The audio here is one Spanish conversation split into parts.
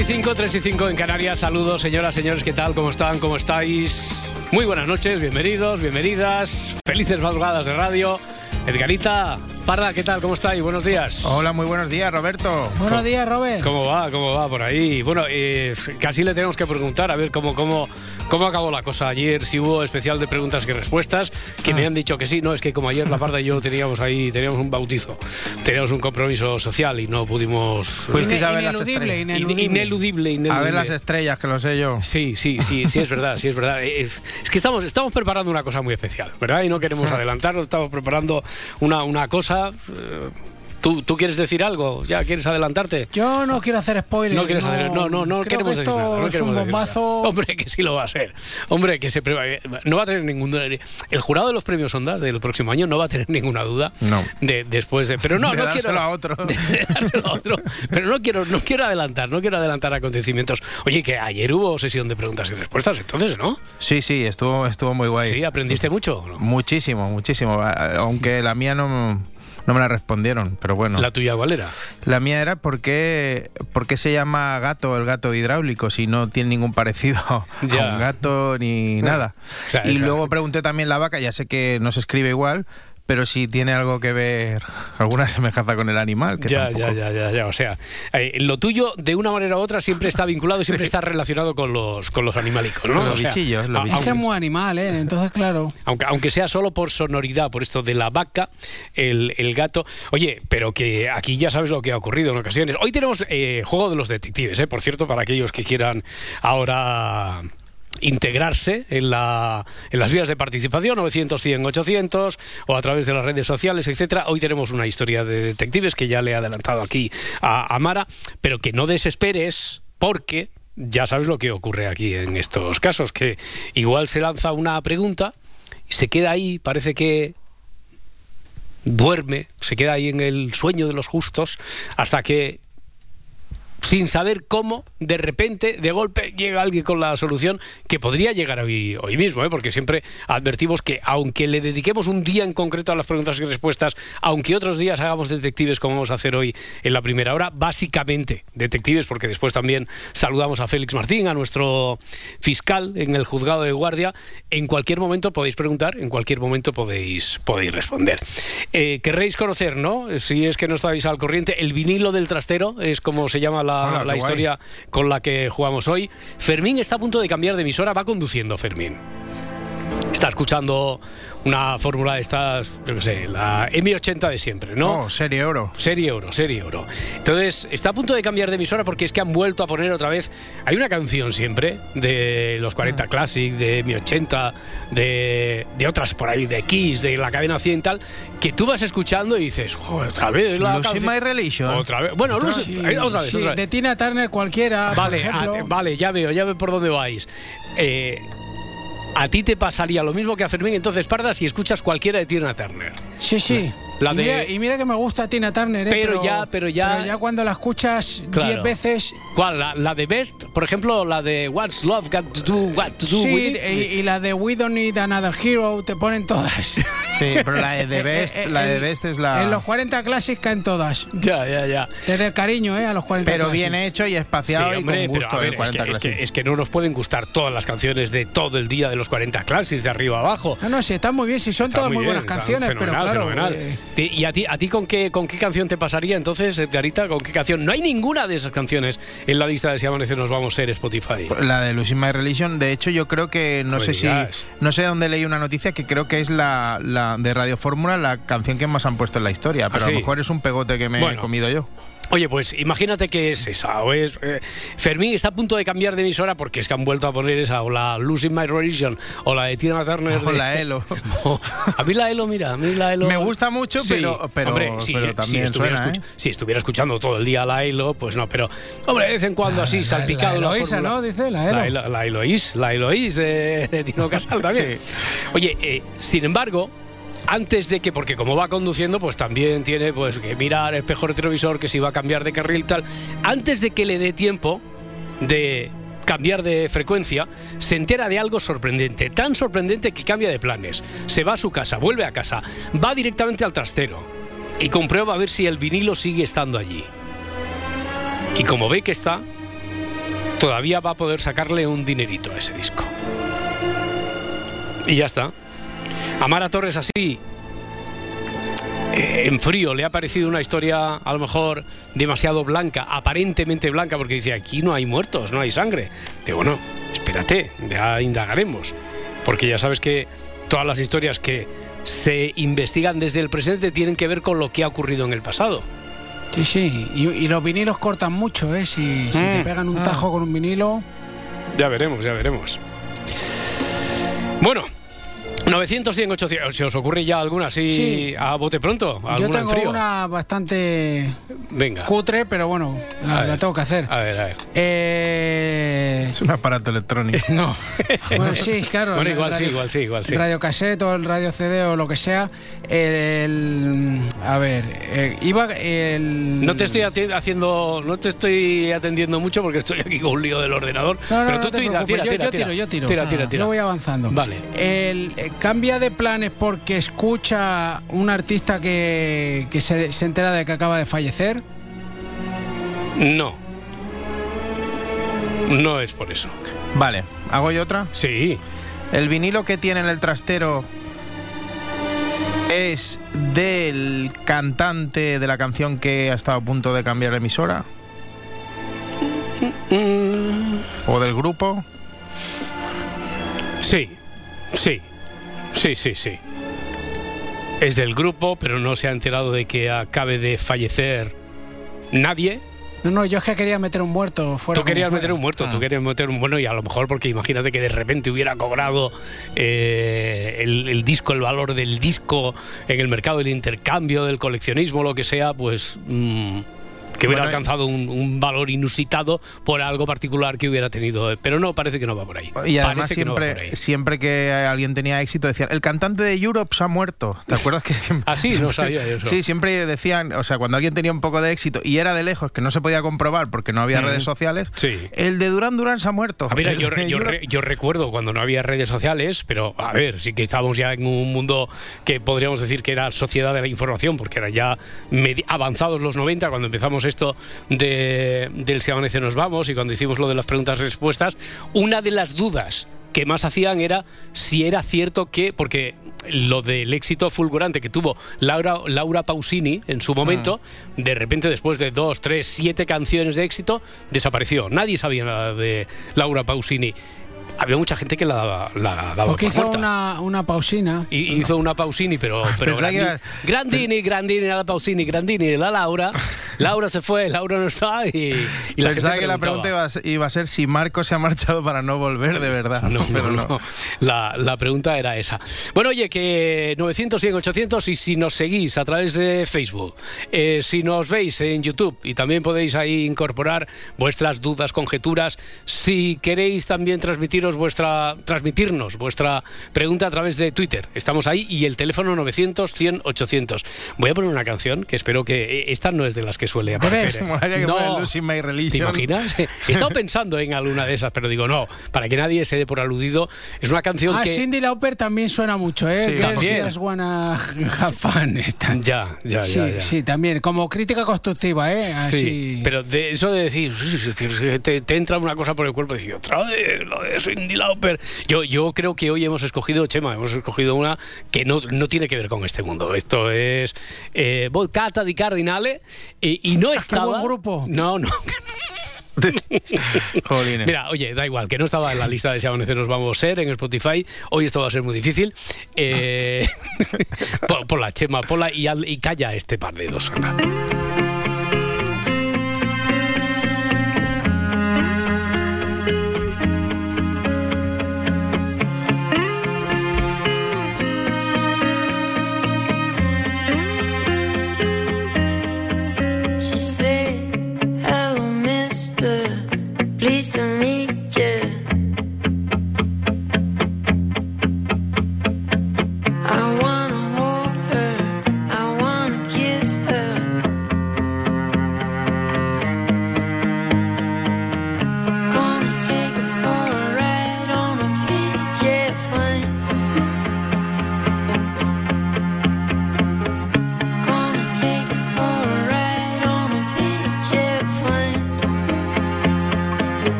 Y 5, 3 y 5 en Canarias. Saludos, señoras, señores, ¿qué tal? ¿Cómo están? ¿Cómo estáis? Muy buenas noches, bienvenidos, bienvenidas. Felices madrugadas de radio. Edgarita, Parda, ¿qué tal? ¿Cómo estáis? Buenos días. Hola, muy buenos días, Roberto. Buenos días, Robert. ¿Cómo va? ¿Cómo va por ahí? Bueno, eh, casi le tenemos que preguntar a ver cómo, cómo, cómo acabó la cosa ayer, si hubo especial de preguntas y respuestas, que me han dicho que sí. No, es que como ayer la Parda y yo teníamos ahí, teníamos un bautizo, teníamos un compromiso social y no pudimos... Fuisteis a ver las Ineludible, ineludible. Ineludible, ineludible. A ver las estrellas, que lo sé yo. Sí, sí, sí, sí, es verdad, sí, es verdad. Es, es que estamos, estamos preparando una cosa muy especial, ¿verdad? Y no queremos adelantarnos, estamos preparando una, una cosa. Eh, ¿tú, ¿Tú quieres decir algo? ¿Ya quieres adelantarte? Yo no quiero hacer spoilers. No quieres hacer, no, no, no creo queremos que decir esto nada, no es queremos un decir nada. bombazo. Hombre, que sí lo va a ser. Hombre, que se no va a tener ningún el jurado de los premios Ondas del próximo año no va a tener ninguna duda No. de, después de pero no De no quiero a otro. de dárselo a otro. pero no quiero no quiero adelantar no quiero adelantar acontecimientos oye que ayer hubo sesión de preguntas y respuestas entonces no Sí, sí, estuvo, estuvo muy guay. sí aprendiste mucho ¿no? Muchísimo, muchísimo. Aunque la mía no, no me la respondieron, pero bueno. la tuya cuál era La mía era por qué, por qué se llama gato el gato hidráulico si no tiene ningún parecido Ya. a un gato ni nada. O sea, y luego pregunté también la vaca, ya sé que no se escribe igual, pero si tiene algo que ver, alguna semejanza con el animal. Que ya, tampoco- ya, ya, ya, ya. O sea, eh, lo tuyo, de una manera u otra, siempre está vinculado, siempre está relacionado con los, con los animalicos, ¿no? Con los O sea, bichillos, los a- Es que es muy animal, ¿eh? Entonces, claro. aunque, aunque sea solo por sonoridad, por esto de la vaca, el, el gato. Oye, pero que aquí ya sabes lo que ha ocurrido en ocasiones. Hoy tenemos eh, juego de los detectives, ¿eh? Por cierto, para aquellos que quieran ahora integrarse en, la, en las vías de participación 900 100 800 o a través de las redes sociales etcétera. Hoy tenemos una historia de detectives que ya le he adelantado aquí a, a Mara pero que no desesperes porque ya sabes lo que ocurre aquí en estos casos que igual se lanza una pregunta y se queda ahí parece que duerme se queda ahí en el sueño de los justos hasta que sin saber cómo, de repente, de golpe, llega alguien con la solución que podría llegar hoy, hoy mismo, ¿eh? porque siempre advertimos que aunque le dediquemos un día en concreto a las preguntas y respuestas, aunque otros días hagamos detectives como vamos a hacer hoy en la primera hora, básicamente detectives, porque después también saludamos a Félix Martín, a nuestro fiscal en el juzgado de guardia, en cualquier momento podéis preguntar, en cualquier momento podéis, podéis responder. Eh, querréis conocer, ¿no? Si es que no estáis al corriente, el vinilo del trastero es como se llama la, Hola, la guay. historia con la que jugamos hoy. Fermín está a punto de cambiar de emisora, va conduciendo Fermín. Está escuchando una fórmula de estas, yo qué sé, la M80 de siempre, ¿no? Oh, serie oro. Serie Euro, Serie Euro. Entonces, está a punto de cambiar de emisora porque es que han vuelto a poner otra vez. Hay una canción siempre de los 40 Classic, de mi 80, de, de otras por ahí, de Kiss, de la cadena 100 y tal, que tú vas escuchando y dices, "Joder, otra vez la Lucy canción". My Religion. Otra vez. Bueno, Sí, eh, otra vez. sí, otra vez. De Tina Turner cualquiera. por Vale, ejemplo. a- vale, ya veo, ya veo por dónde vais. Eh, a ti te pasaría lo mismo que a Fermín entonces Parda si escuchas cualquiera de Tina Turner. Sí, sí. La y, de- mira, y mira que me gusta Tina Turner, ¿eh? Pero ya- pero ya- cuando la escuchas diez Claro. veces. ¿Cuál? La, la de Best, por ejemplo, la de What's Love Got to Do, What to Do Sí, with It? y, y la de We Don't Need Another Hero te ponen todas. Sí, pero la de Eh, Best, eh, la de en- Best es la. En los 40 Classic caen todas. Ya, ya, ya. Desde el cariño, ¿eh? A los 40 pero Classic. bien hecho y Sí, espaciado hombre, y con pero gusto a ver, el es 40 que, es, que, es que no nos pueden gustar todas las canciones de todo el día de los 40 clases, de arriba a abajo. No, no, sí, están muy bien, sí, son Está todas muy, bien, buenas canciones, pero fenomenal, claro. fenomenal. eh, ¿Y a ti, a ti con, qué, con qué canción te pasaría entonces, Edgarita? ¿Con qué canción? No hay ninguna de esas canciones en la lista de Si Amanece Nos Vamos a ser Spotify. La de Lucy My Religion, de hecho yo creo que no No sé si no sé dónde leí una noticia que creo que es la, la de Radio Fórmula la canción que más han puesto en la historia, pero ¿Ah, a lo sí? mejor es un pegote que me Bueno. he comido yo. Oye, pues imagínate que es esa, o es... eh, Fermín está a punto de cambiar de emisora porque es que han vuelto a poner esa, o la Losing My Religion, o la de Tina Turner. O de- la Elo. O- a mí la Elo, mira, a mí la Elo... Me gusta mucho, pero- pero- hombre, si, pero si también estuviera suena, escuch- ¿eh? si estuviera escuchando todo el día la Elo, pues no, pero, hombre, de vez en cuando así, salpicado la la. ¿no? Dice, la Elo. La, Elo- la Eloís, la Eloís de, de Tino Casal también. Oye, eh, sin embargo, antes de que, porque como va conduciendo, pues también tiene pues que mirar el espejo retrovisor, que si va a cambiar de carril tal, antes de que le dé tiempo de cambiar de frecuencia, se entera de algo sorprendente, tan sorprendente que cambia de planes. Se va a su casa, vuelve a casa, va directamente al trastero y comprueba a ver si el vinilo sigue estando allí. Y como ve que está, todavía va a poder sacarle un dinerito a ese disco. Y ya está. Amara Torres así, eh, en frío, le ha parecido una historia a lo mejor demasiado blanca, aparentemente blanca, porque dice, aquí no hay muertos, no hay sangre. De bueno, espérate, ya indagaremos. Porque ya sabes que todas las historias que se investigan desde el presente tienen que ver con lo que ha ocurrido en el pasado. Sí, sí. Y, y los vinilos cortan mucho, ¿eh? Si, si Mm, te pegan un tajo con un vinilo. Ya veremos, ya veremos. Bueno, 900, 100, 800. ¿Se os ocurre ya alguna así Sí. a bote pronto? Yo ¿Alguna en tengo frío? una bastante Venga. cutre, pero bueno, la, tengo que hacer. A ver, a ver. Eh, Es un aparato electrónico. No. bueno, sí, claro. Bueno, igual sí, igual sí, igual sí. El radio cassette o el radio CD o lo que sea. El, a ver, eh, iba el. No te estoy haciendo, no te estoy atendiendo mucho porque estoy aquí con un lío del ordenador. No, no, pero no tú te tira, tira, yo, tira, yo tira. tiro, yo tiro. Tira, tira, Ah, tira. Yo voy avanzando. Vale. El, eh, cambia de planes porque escucha un artista que, que se, se entera de que acaba de fallecer. No. No es por eso. Vale, ¿hago yo otra? Sí. El vinilo que tiene en el trastero es del cantante de la canción que ha estado a punto de cambiar la emisora o del grupo. sí. Sí. Sí, sí, sí. Es del grupo, pero no se ha enterado de que acabe de fallecer nadie. No, no, yo es que quería meter un muerto fuera. Tú querías meter fuera. un muerto, Ah. tú querías meter un bueno y a lo mejor porque imagínate que de repente hubiera cobrado eh, el, el disco, el valor del disco en el mercado del intercambio, del coleccionismo, lo que sea, pues mm, que hubiera Bueno, alcanzado un, un valor inusitado por algo particular que hubiera tenido. Pero no, parece que no va por ahí. Y además Parece que no va por ahí. siempre, siempre que alguien tenía éxito decían, el cantante de Europe se ha muerto. ¿Te acuerdas que siempre... Ah, sí, no sabía eso. Sí, siempre decían, o sea, cuando alguien tenía un poco de éxito y era de lejos, que no se podía comprobar porque no había redes sociales, Sí. el de Duran Duran se ha muerto. Ah, mira, yo, yo, Europe- re- yo recuerdo cuando no había redes sociales, pero a ver, sí que estábamos ya en un mundo que podríamos decir que era sociedad de la información, porque eran ya avanzados los 90 cuando empezamos esto de, del Si amanece nos vamos y cuando hicimos lo de las preguntas y respuestas. Una de las dudas que más hacían era si era cierto que, porque lo del éxito fulgurante que tuvo Laura, Laura Pausini en su momento, de repente después de dos, tres, siete canciones de éxito, desapareció. Nadie sabía nada de Laura Pausini. Había mucha gente que la daba, la daba Porque por hizo muerta. una, una pausina. Y hizo una Pausini, pero, pero Pensaba que Grandi- iba- Grandini, Grandini, a la Pausini, Grandini, la Laura. Laura se fue, Laura no está y, y la Pensaba gente que la pregunta iba a, ser, iba a ser si Marco se ha marchado para no volver de verdad. No, pero no, no. La, la pregunta era esa. Bueno, oye, que 900, 100, 800 y si nos seguís a través de Facebook, eh, si nos veis en YouTube y también podéis ahí incorporar vuestras dudas, conjeturas, si queréis también transmitiros vuestra, transmitirnos vuestra pregunta a través de Twitter, estamos ahí y el teléfono 900, 100, 800. Voy a poner una canción que espero que eh, esta no es de las que suele aparecer. Que No. ¿Te imaginas? He estado pensando en alguna de esas, pero digo, no, para que nadie se dé por aludido. Es una canción Ah, que. Cindy Lauper también suena mucho, ¿eh? Sí, también. Just Wanna Have Fun, esta. Ya, ya, sí, ya. ya. sí, también. Como crítica constructiva, ¿eh? Así. Sí, pero de eso de decir te, te entra una cosa por el cuerpo y decir otra vez lo de Cindy Lauper. Yo, yo creo que hoy hemos escogido, Chema, hemos escogido una que no, no tiene que ver con este mundo. Esto es eh, Volcata di Cardinale y, y no estaba. buen grupo. No, no. Jolines. Mira, oye, da igual, que no estaba en la lista de Si Amanece nos vamos a ser en Spotify. Hoy esto va a ser muy difícil. Eh, por, por la chema, pola y, al- y calla este par de dos. anda.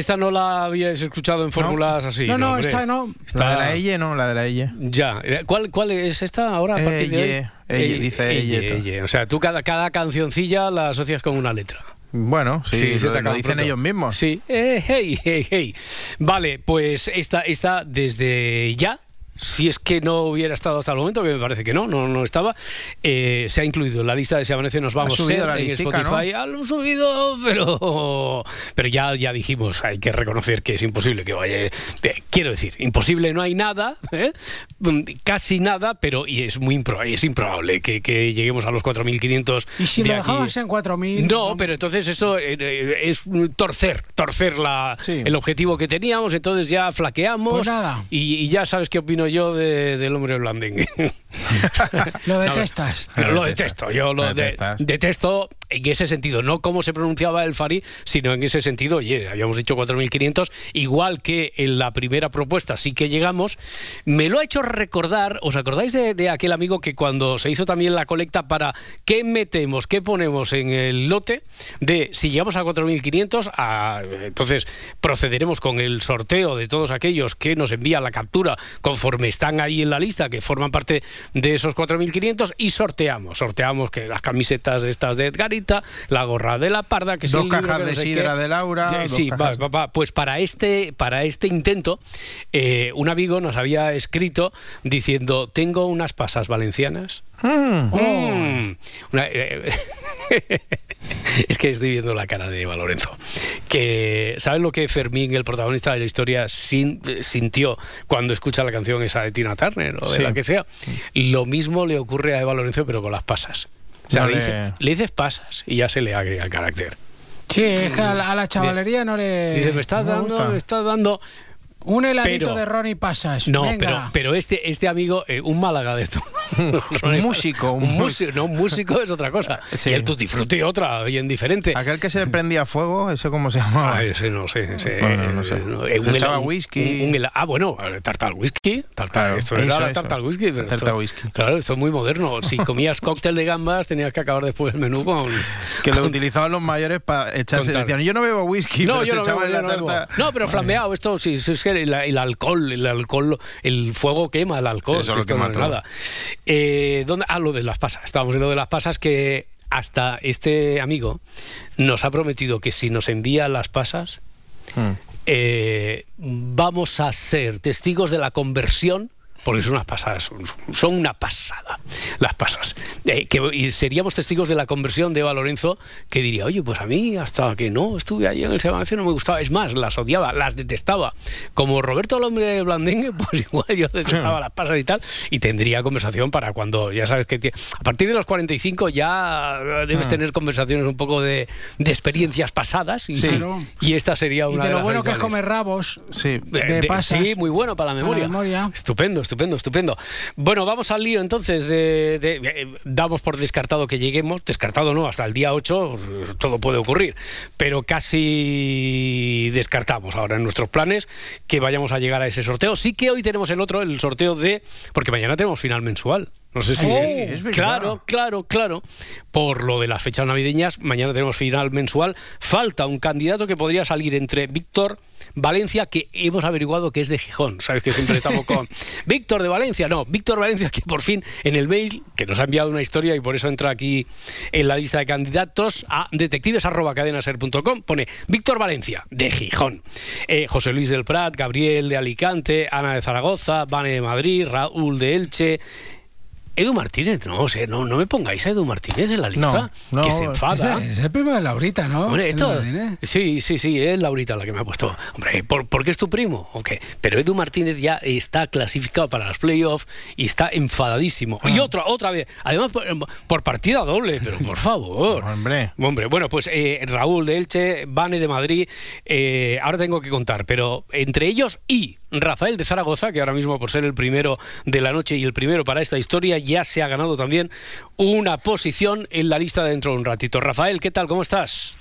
Esta no la habíais escuchado en fórmulas así. no, no, hombre. esta no. La de la Elle, no, la de la Elle. Ya. Eh, ¿Cuál, ¿Cuál es esta ahora a partir de hoy? Elle, Elle, dice Elle. O sea, tú cada, cada cancioncilla la asocias con una letra. Bueno, sí, se lo, te lo dicen pronto. ellos mismos. Sí. Eh, hey, hey, hey. Vale, pues esta, esta desde ya. Si es que no hubiera estado hasta el momento, que me parece que no, no, no estaba, eh, se ha incluido en la lista de Si Amanece Nos Vamos Ser la en listica, Spotify. Ha subido, pero, pero ya, ya dijimos, hay que reconocer que es imposible que vaya. eh, quiero decir, imposible no hay nada, ¿eh? Casi nada, pero y es muy impro- es improbable que, que lleguemos a los 4.500. Y si lo dejabas en 4.000... No, pero entonces eso eh, eh, es torcer, torcer la, Sí. el objetivo que teníamos, entonces ya flaqueamos. Pues nada. Y, y ya sabes qué opino yo de- del hombre blandengue. Lo detestas. Lo detesto, yo lo Lo de- detesto en ese sentido, no cómo se pronunciaba el Fari, sino en ese sentido, oye, habíamos dicho 4.500, igual que en la primera propuesta sí que llegamos, me lo ha hecho recordar, ¿os acordáis de, de aquel amigo que cuando se hizo también la colecta para qué metemos, qué ponemos en el lote, de si llegamos a 4.500, a- entonces procederemos con el sorteo de todos aquellos que nos envían la captura conforme están ahí en la lista, que forman parte de esos 4.500 y sorteamos, sorteamos que las camisetas estas de Edgarita, la gorra de la parda, que Dos cajas que no de sé sidra qué. de Laura, Sí, sí, va, va. pues para este, para este intento, eh, un amigo nos había escrito diciendo, tengo unas pasas valencianas. Mm. Mm. Una- eh, es que estoy viendo la cara de Eva Lorenzo. Que, ¿sabes lo que Fermín, el protagonista de la historia, sin- eh, sintió cuando escucha la canción esa de Tina Turner o de Sí. la que sea? Lo mismo le ocurre a Eva Lorenzo, pero con las pasas. O sea, No le, le- dice- le dices pasas y ya se le agrega el carácter. Sí, es que a la, a la chavalería no le... Dice, me estás me dando, me estás dando. Un heladito Pero- de Ronnie pasas. No, Venga. pero, pero este, este amigo, eh, un Málaga de esto. Un músico, un Un músico, no, un músico es otra cosa. Sí. Y el tutti frutti otra, bien diferente. Aquel que se prendía fuego, ¿eso cómo se llamaba? Ah, ese no sé. ese, Bueno, no sé. eh, Se echaba whisky. un- un ah, bueno, tartal whisky. Tartal, Claro, esto eso, era la eso. tartal whisky. pero Tartar esto- whisky. Claro, esto es muy moderno. Si comías cóctel de gambas, tenías que acabar después el menú con. Que lo con- utilizaban los mayores para echarse. Decían, yo no bebo whisky, No, pero yo se no, bebo, en yo la no, bebo. tarta. no, pero flambeado, esto sí, sí, es que el, el alcohol, el alcohol, el fuego quema el alcohol. Sí, eso si esto no es nada. Eh, ¿dónde? Ah, lo de las pasas. Estábamos en lo de las pasas que hasta este amigo nos ha prometido que si nos envía las pasas, Mm. eh, vamos a ser testigos de la conversión. Porque son unas pasadas, son- una pasada las pasas. Eh, que, y seríamos testigos de la conversión de Eva Lorenzo, que diría, oye, pues a mí hasta que no estuve allí en el Sebastián no me gustaba. Es más, las odiaba, las detestaba. Como Roberto el hombre de Blandengue, pues igual yo detestaba las pasas y tal. Y tendría conversación para cuando, ya sabes que a partir de los 45 ya debes tener conversaciones un poco de, de experiencias pasadas. Y, Sí. Claro. y esta sería Y una de de lo las bueno que es comer rabos. Sí. de de- pasas. Sí, muy bueno para la memoria. memoria. Estupendo, estupendo, estupendo. Bueno, vamos al lío entonces. De, eh, damos por descartado que lleguemos. Descartado no, hasta el día 8 eh, todo puede ocurrir. Pero casi descartamos ahora en nuestros planes que vayamos a llegar a ese sorteo. Sí que hoy tenemos el otro, el sorteo de. Porque mañana tenemos final mensual. No sé si. Sí, es verdad. claro, claro, claro. Por lo de las fechas navideñas, mañana tenemos final mensual. Falta un candidato que podría salir entre Víctor Valencia, que hemos averiguado que es de Gijón. Sabes que siempre estamos con Víctor de Valencia. No, Víctor Valencia, que por fin en el mail, que nos ha enviado una historia y por eso entra aquí en la lista de candidatos a detectives.cadenaser.com, pone Víctor Valencia, de Gijón. Eh, José Luis del Prat, Gabriel de Alicante, Ana de Zaragoza, Vane de Madrid, Raúl de Elche. Edu Martínez, no, o sea, no, no me pongáis a Edu Martínez en la lista, no, que se enfada. Es el primo de Laurita, ¿no? Hombre, El esto, Martínez. sí, sí, sí, es Laurita la que me ha puesto. Hombre, ¿por, por qué es tu primo? ¿O qué? Pero Edu Martínez ya está clasificado para los playoffs y está enfadadísimo. Y otra, otra vez, además por, por partida doble, pero por favor. Hombre. Hombre, bueno, pues eh, Raúl de Elche, Vane de Madrid, eh, ahora tengo que contar, pero entre ellos y Rafael de Zaragoza, que ahora mismo por ser el primero de la noche y el primero para esta historia, ya se ha ganado también una posición en la lista dentro de un ratito. Rafael, ¿qué tal? ¿Cómo estás?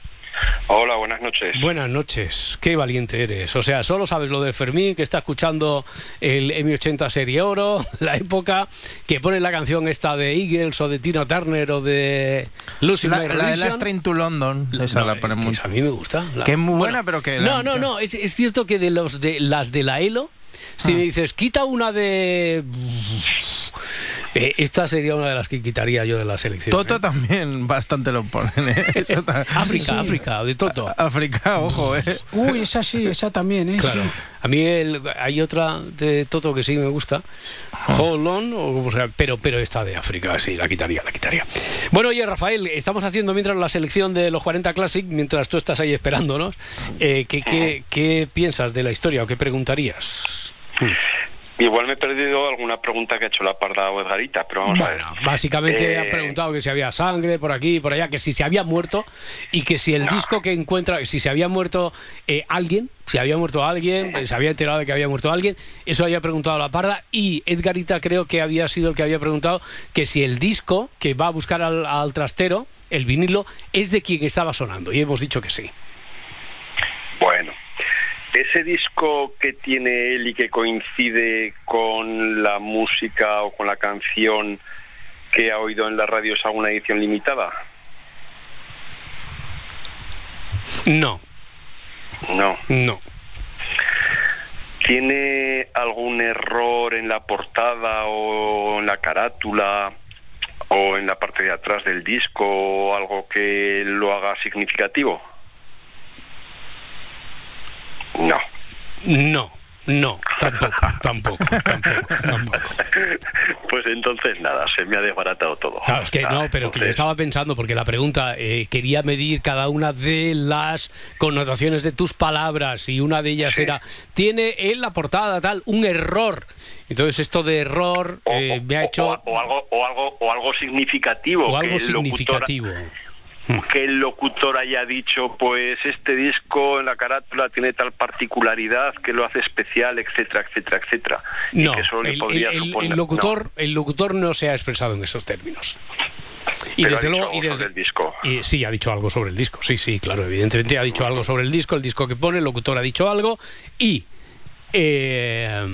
Hola, buenas noches. Buenas noches, qué valiente eres. O sea, solo sabes lo de Fermín, que está escuchando el M80 Serie Oro, la época, que pone la canción esta de Eagles o de Tina Turner o de Lucy La, la de. Last Train to London, esa No, la mucho. A mí me gusta. La- Que es muy buena, pero que No, no, no. Es, es cierto que de los de las de la ELO, si Ah. me dices, quita una de. Eh, esta sería una de las que quitaría yo de la selección. Toto ¿eh? también bastante lo ponen, ¿eh? África, Sí, sí. África, de Toto. África, ojo, ¿eh? Uy, esa sí, esa también, ¿eh? Claro. A mí el- hay otra de Toto que sí me gusta. Hold on, o sea, pero, pero esta de África, sí, la quitaría, la quitaría. Bueno, oye, Rafael, estamos haciendo mientras la selección de los 40 Classic, mientras tú estás ahí esperándonos. Eh, ¿qué, qué, qué piensas de la historia o qué preguntarías? Igual me he perdido alguna pregunta que ha hecho la parda o Edgarita, pero vamos a ver. Bueno, básicamente Eh, han preguntado que si había sangre por aquí y por allá, que si se había muerto y que si el disco que encuentra, si se había muerto eh, alguien, si había muerto alguien, eh, se había enterado de que había muerto alguien, eso había preguntado la parda y Edgarita creo que había sido el que había preguntado que si el disco que va a buscar al, al trastero, el vinilo, es de quien estaba sonando y hemos dicho que sí. Bueno, ese disco que tiene él y que coincide con la música o con la canción que ha oído en la radio es alguna edición limitada. No, No. no. ¿Tiene algún error en la portada o en la carátula o en la parte de atrás del disco o algo que lo haga significativo? No. No, no, tampoco, tampoco, tampoco, tampoco. Pues entonces nada, se me ha desbaratado todo. Claro, es que Ah, no, pero que yo estaba pensando, porque la pregunta eh, quería medir cada una de las connotaciones de tus palabras y una de ellas Sí. era, tiene en la portada tal un error. Entonces esto de error eh, o- me ha hecho... o, o algo o algo o algo significativo o algo significativo. Que el locutor haya dicho pues este disco en la carátula tiene tal particularidad que lo hace especial etcétera etcétera etcétera Y No, que eso le el, podría el- el- suponer- el locutor, el locutor no se ha expresado en esos términos. Y Pero desde dicho luego, y desde- sobre el disco. y sí, ha dicho algo sobre el disco. Sí, sí, claro, evidentemente ha dicho algo sobre el disco, el disco que pone, el locutor ha dicho algo y eh,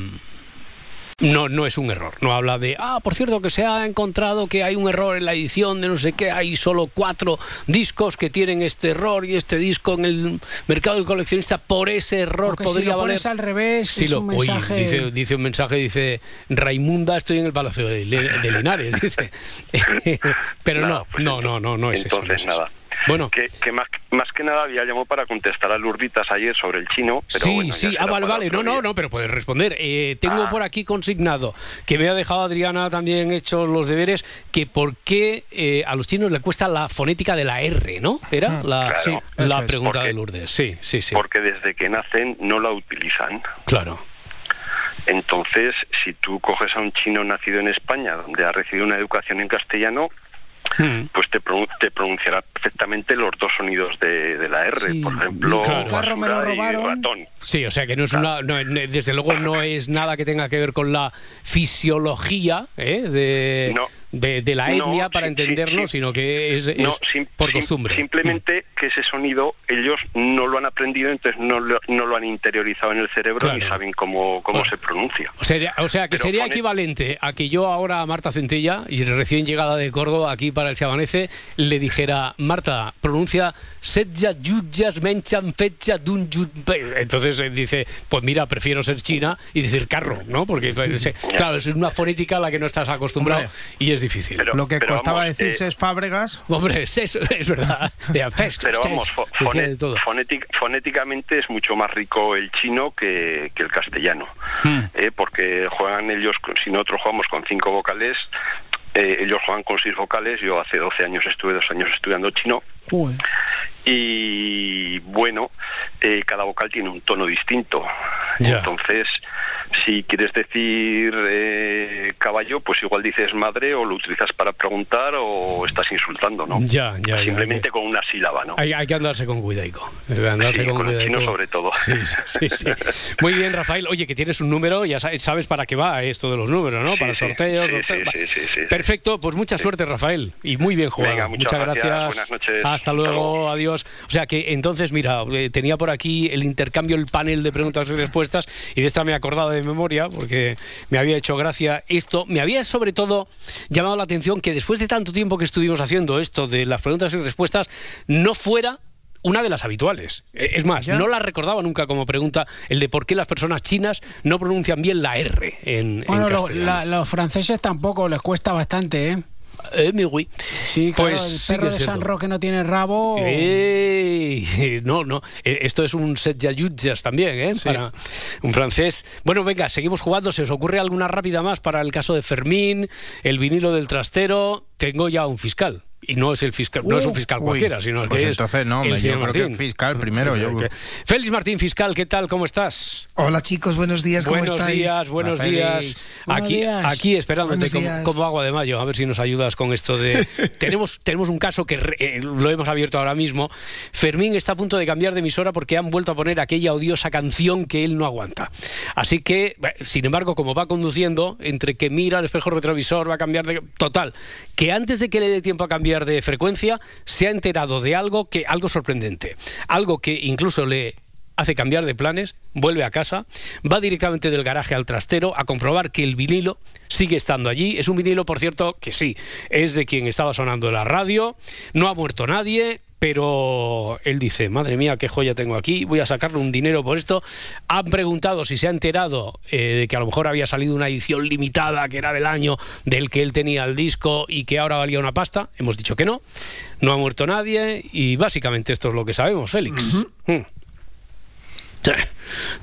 No, no es un error. No habla de, ah, por cierto, que se ha encontrado que hay un error en la edición de no sé qué. Hay solo cuatro discos que tienen este error y este disco en el mercado del coleccionista por ese error Porque si podría lo valer. pones al revés, Sí, es lo, un oye, dice, dice un mensaje, dice Raimunda, estoy en el Palacio de, Linares, dice. Pero Nada, no, pues no, no, no, no es eso. no eso. Bueno, Que, que más, más que nada había llamado para contestar a Lurditas ayer sobre el chino. Pero sí, bueno, sí, ah, vale, vale. No, no, no, pero puedes responder. Eh, tengo Ah. por aquí consignado que me ha dejado Adriana también hecho los deberes, que por qué eh, a los chinos le cuesta la fonética de la R, ¿no? Era la, Claro, sí, eso la pregunta Porque- de Lourdes. Sí, sí, sí. Porque desde que nacen no la utilizan. Claro. Entonces, si tú coges a un chino nacido en España, donde ha recibido una educación en castellano, Mm. pues te, pronun- te pronunciará perfectamente los dos sonidos de, de la R. Sí. Por ejemplo, Claro. El carro me lo robaron. ratón. Sí, o sea que no es una, no, desde luego no es nada que tenga que ver con la fisiología ¿eh? de, No. De, de la No, etnia para sí, sí, entenderlo, sí. sino que es, es No, sim- por sim- costumbre. Simplemente que ese sonido ellos no lo han aprendido, entonces no lo, no lo han interiorizado en el cerebro ni Claro. saben cómo, cómo Bueno. se pronuncia. O sea, o sea, que Pero sería el- equivalente a que yo ahora a Marta Centella, y recién llegada de Córdoba aquí para el Chabanece, le dijera, Marta, pronuncia Setja Yuyas Menchan Fecha Dun Yun Pe". Entonces eh, dice, pues mira, prefiero ser china y decir carro, ¿no? Porque, pues, claro, es una fonética a la que no estás acostumbrado Hombre. y es difícil. Pero- Lo que costaba vamos, decirse eh, es Fábregas. Hombre, es, eso, es verdad. Pero vamos, fo- decía fone- de todo. fonétic- fonéticamente es mucho más rico el chino que, que el castellano, Hmm. ¿eh? porque juegan ellos, si nosotros jugamos con cinco vocales, eh, ellos juegan con seis vocales, yo hace 12 años estuve dos años estudiando chino, y bueno, eh, cada vocal tiene un tono distinto. Entonces, si quieres decir eh, caballo, pues igual dices madre o lo utilizas para preguntar o estás insultando, ¿no? Ya, ya, Simplemente ya. con una sílaba, ¿no? Hay, hay que andarse con cuidaico. Hay que andarse Sí, con, con cuidaico. sobre todo. Sí, sí, sí, sí. Muy bien, Rafael. Oye, que tienes un número, ya sabes, sabes para qué va esto de los números, ¿no? Para el sí, sorteo. sí, sorteo. sí, Va. sí, sí, sí, sí. Perfecto, pues mucha suerte, Rafael. Y muy bien jugado. Venga, muchas gracias, buenas noches. Hasta Hasta luego, luego. adiós. O sea que entonces, mira, eh, tenía por aquí el intercambio, el panel de preguntas y respuestas, y de esta me he acordado de memoria, porque me había hecho gracia esto. Me había sobre todo llamado la atención que después de tanto tiempo que estuvimos haciendo esto de las preguntas y respuestas, no fuera una de las habituales. Eh, Es más, Ya. no la recordaba nunca como pregunta el de por qué las personas chinas no pronuncian bien la R en, en Bueno, lo- castellano. la- los franceses tampoco les cuesta bastante, ¿eh? Eh, mi güey. Sí, claro, Pues sí el perro es de. San Roque no tiene rabo. Ey, no, no. Eh, Esto es un set yayutjas también, ¿eh? Para un francés. Bueno, venga, seguimos jugando. ¿Se os ocurre alguna rápida más para el caso de Fermín, el vinilo del trastero? Tengo ya un fiscal. Y no es el fiscal, no es un fiscal Uy, cualquiera, sino el pues que entonces es no, el señor creo que Martín. fiscal primero, yo- que- Félix Martín, fiscal, ¿qué tal? ¿Cómo estás? Hola chicos, buenos días, ¿cómo Buenos estáis? días, buenos Hola, días. Buenos Aquí, días. aquí esperándote como, como agua de mayo, a ver si nos ayudas con esto de... tenemos, tenemos un caso que re- eh, lo hemos abierto ahora mismo. Fermín está a punto de cambiar de emisora porque han vuelto a poner aquella odiosa canción que él no aguanta. Así que, bah, sin embargo, como va conduciendo, entre que mira al espejo retrovisor, va a cambiar de... Total, que antes de que le dé tiempo a cambiar de frecuencia, se ha enterado de algo que algo sorprendente. Algo que incluso le hace cambiar de planes, vuelve a casa, va directamente del garaje al trastero a comprobar que el vinilo sigue estando allí. Es un vinilo, por cierto, que sí, es de quien estaba sonando la radio, no ha muerto nadie. Pero él dice, madre mía, qué joya tengo aquí, voy a sacarle un dinero por esto. Han preguntado si se ha enterado eh, de que a lo mejor había salido una edición limitada, que era del año del que él tenía el disco y que ahora valía una pasta. Hemos dicho que no, no ha muerto nadie y básicamente esto es lo que sabemos, Félix. Mm.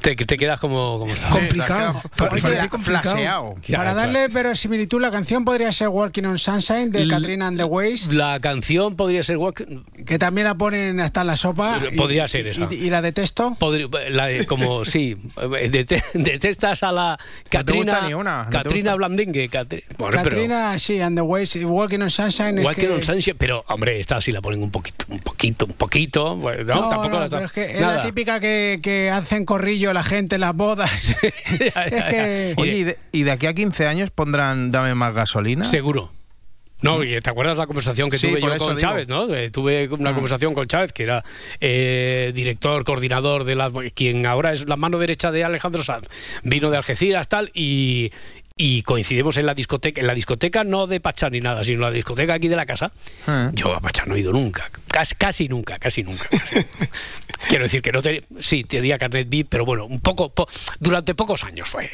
Te, te quedas como, como estás. Complicado. Sí, Pa- Oye, parece complicado. flaseado. Ya, Para claro. darle verosimilitud, la canción podría ser Walking on Sunshine de L- Katrina and the Waves, La canción podría ser Walk- que también la ponen hasta en la sopa. Y- podría ser esa. Y, y la detesto. podría- la de- como sí, dete- detestas a la Katrina gusta ni una, no Katrina. Blandingue, Catri- bueno, pero- Katrina, sí, and the Waves, y Walking on Sunshine. es Walking que- on Sunshine, pero hombre, esta sí la ponen un poquito, un poquito, un poquito. Bueno, no, tampoco no, la pero es que es nada. la típica que, que hacen corrillo la gente en las bodas. Ya, ya, es ya. que- Oye, ¿y de, y de aquí a 15 años pondrán Dame más gasolina? Seguro. No, y ¿te acuerdas la conversación que Sí, tuve yo con digo. Chávez, no? Que tuve una Mm. conversación con Chávez, que era eh, director, coordinador de la, quien ahora es la mano derecha de Alejandro Sanz. Vino de Algeciras, tal, y, y coincidimos en la discoteca, en la discoteca no de Pachá ni nada, sino la discoteca aquí de la casa. Ah. Yo a Pachá no he ido nunca, casi, casi nunca, casi nunca. Quiero decir que no tenía, sí, tenía carnet VIP, pero bueno, un poco, po- durante pocos años fue.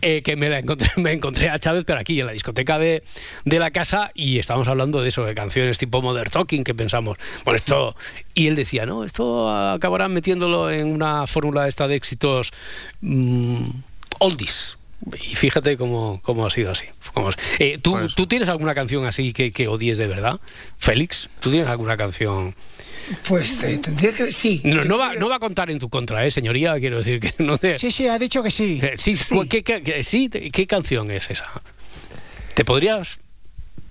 Eh, que me, la encontré, me encontré a Chávez, pero aquí en la discoteca de, de la casa y estábamos hablando de eso, de canciones tipo Modern Talking, que pensamos, bueno, esto... Y él decía, no, esto acabarán metiéndolo en una fórmula esta de éxitos mm, oldies. Y fíjate cómo, cómo ha sido así. Cómo eh, ¿tú, ¿Tú tienes alguna canción así que, que odies de verdad? Félix, ¿tú tienes alguna canción? Pues eh, tendría que. Sí. No, no va, no va a contar en tu contra, ¿eh, señoría? Quiero decir que no te... Sí, sí, ha dicho que sí. Eh, sí, Sí. ¿qué, qué- qué- sí, ¿qué canción es esa? ¿Te podrías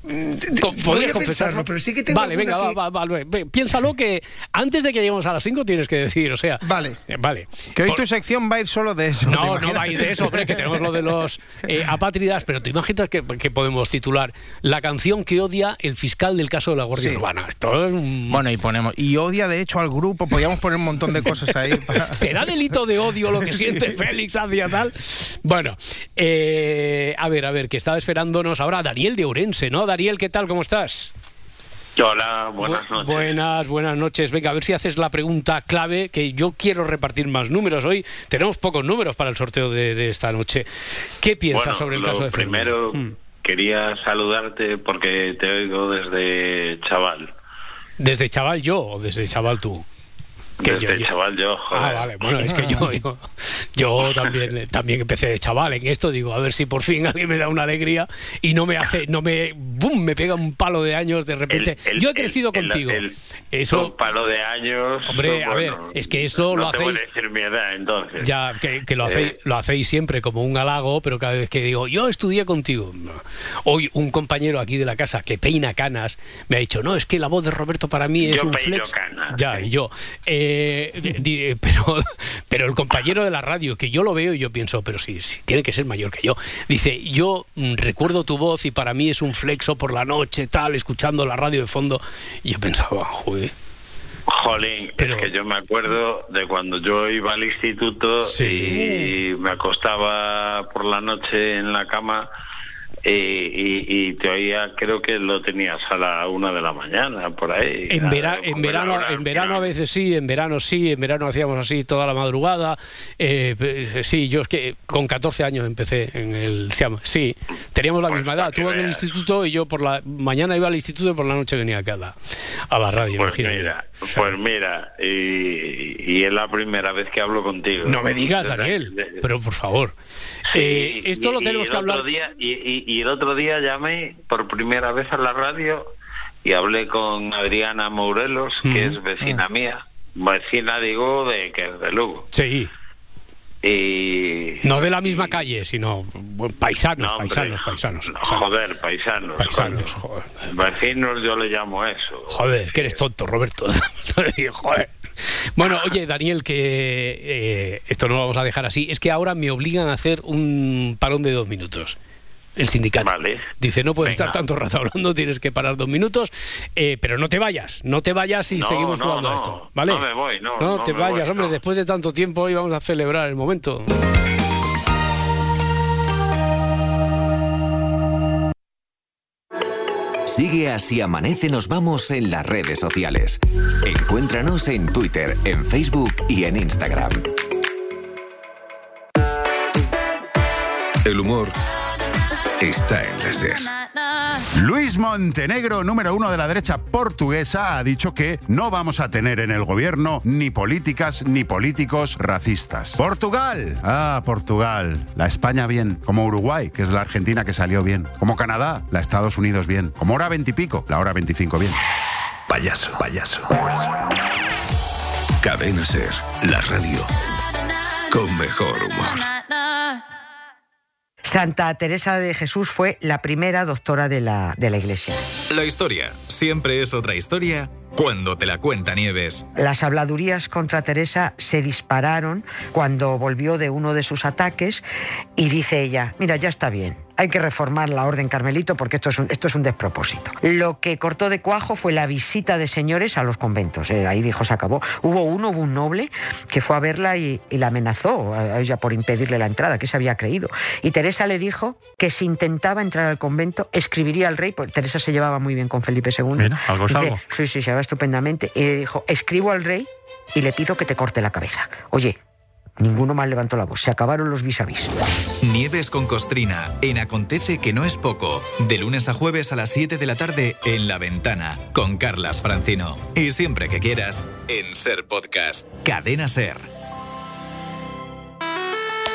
¿Podrías confesarlo? pensarlo, pero sí que tengo Vale, venga, va, que- va, va, piénsalo que antes de que lleguemos a las 5 tienes que decir, o sea... Vale. eh, Vale. Que hoy Por- tu sección va a ir solo de eso. ¿te No, no va a ir de eso, hombre, que tenemos lo de los eh, apátridas, pero te imaginas que, que podemos titular la canción que odia el fiscal del caso de la Guardia Sí. Urbana. Esto es un... Bueno, y ponemos. Y odia de hecho al grupo. Podríamos poner un montón de cosas ahí. para- ¿Será delito de odio lo que siente Félix hacia tal? Bueno, eh, a ver, a ver, que estaba esperándonos ahora Daniel de Ourense, ¿no? Daniel, ¿qué tal? ¿Cómo estás? Hola, buenas Bu- noches. Buenas, buenas noches. Venga, a ver si haces la pregunta clave, que yo quiero repartir más números hoy. Tenemos pocos números para el sorteo de, de esta noche. ¿Qué piensas Bueno, sobre el caso de Fermín? Primero, Mm. quería saludarte porque te oigo desde chaval. ¿Desde chaval yo o desde chaval tú? Que desde yo- yo- chaval yo, joder. Ah, vale. Bueno, es que yo, yo, yo también, eh, también empecé de chaval en esto. Digo, a ver si por fin alguien me da una alegría y no me hace, no me, ¡bum! me pega un palo de años de repente. El- el- yo he crecido el- contigo. Eso, Un palo de años. Hombre, a ver, es que eso no lo te hacéis- a decir mi edad, entonces. Ya, que, que lo, hacéis, Eh. lo hacéis siempre como un halago, pero cada vez que digo, yo estudié contigo. Hoy un compañero aquí de la casa que peina canas me ha dicho, no, es que la voz de Roberto para mí es Yo un flex. canas, ya, y yo. eh, di- di- pero, pero el compañero de la radio, que yo lo veo y yo pienso, pero sí, sí, tiene que ser mayor que yo. Dice, yo mm, recuerdo tu voz y para mí es un flexo por la noche, tal, escuchando la radio de fondo. Y yo pensaba, joder. Jolín, Pero- es que yo me acuerdo de cuando yo iba al instituto Sí. y me acostaba por la noche en la cama y, y- oía, creo que lo tenías a la una de la mañana, por ahí. En, A- vera- en verano, hora en verano a veces sí, en verano sí, en verano hacíamos así toda la madrugada. Eh, sí, yo es que con 14 años empecé en el SIAM. Sí, teníamos la Pues misma edad. Tú en el instituto y yo por la mañana iba al instituto y por la noche venía acá a la, a la radio. Pues imagínate. mira, O sea, pues mira, y, y es la primera vez que hablo contigo. no me digas, Daniel, pero por favor. Sí, Eh, esto y- lo tenemos que hablar. otro día- y, y- el otro día llamé por primera vez a la radio y hablé con Adriana Morelos, que es vecina mía. Vecina, digo, de que es de Lugo. Sí, Y... no de la misma calle, sino paisanos, No, paisanos, paisanos, no, paisanos. Joder, paisanos. Paisanos, joder. Vecinos yo le llamo eso. Joder, que eres tonto, Roberto. Joder. Bueno, oye, Daniel, que eh, esto no lo vamos a dejar así. Es que ahora me obligan a hacer un parón de dos minutos. El sindicato. Vale. Dice, no puedes Venga. estar tanto rato hablando, tienes que parar dos minutos. eh, pero no te vayas, no te vayas y No, seguimos no, jugando a esto. ¿Vale? No me voy, no, No, no te vayas, voy, hombre, no. después de tanto tiempo hoy vamos a celebrar el momento. Sigue así amanece nos vamos en las redes sociales. Encuéntranos en Twitter, en Facebook y en Instagram. El humor está en la SER. Luis Montenegro, número uno de la derecha portuguesa, ha dicho que no vamos a tener en el gobierno ni políticas ni políticos racistas. Portugal. Ah, Portugal. La España bien. Como Uruguay, que es la Argentina que salió bien. Como Canadá, la Estados Unidos bien. Como hora veintipico, la hora veinticinco bien. Payaso, payaso. Cadena SER, la radio con mejor humor. Santa Teresa de Jesús fue la primera doctora de la, de la Iglesia. La historia siempre es otra historia cuando te la cuenta Nieves. Las habladurías contra Teresa se dispararon cuando volvió de uno de sus ataques y dice ella, mira, ya está bien, hay que reformar la orden Carmelito porque esto es un, esto es un despropósito. Lo que cortó de cuajo fue la visita de señores a los conventos. Eh, ahí dijo, se acabó. Hubo uno, hubo un noble que fue a verla y, y la amenazó a ella por impedirle la entrada, que se había creído. Y Teresa le dijo que si intentaba entrar al convento, escribiría al rey, porque Teresa se llevaba muy bien con Felipe II. Mira, algo es algo. Sí, sí, se estupendamente. Y le dijo, escribo al rey y le pido que te corte la cabeza. Oye, ninguno más levantó la voz. Se acabaron los vis a vis. Nieves con Costrina, en Acontece que no es poco. De lunes a jueves a las 7 de la tarde en La Ventana, con Carlas Francino. Y siempre que quieras, en Ser Podcast. Cadena Ser.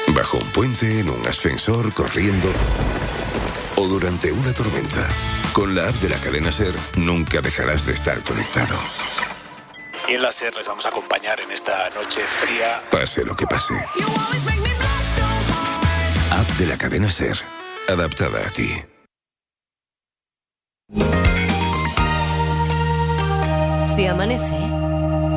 Bajo un puente, en un ascensor, corriendo o durante una tormenta. Con la app de la cadena Ser, nunca dejarás de estar conectado. Y en la SER les vamos a acompañar en esta noche fría. Pase lo que pase. App de la cadena Ser, adaptada a ti. Si amanece,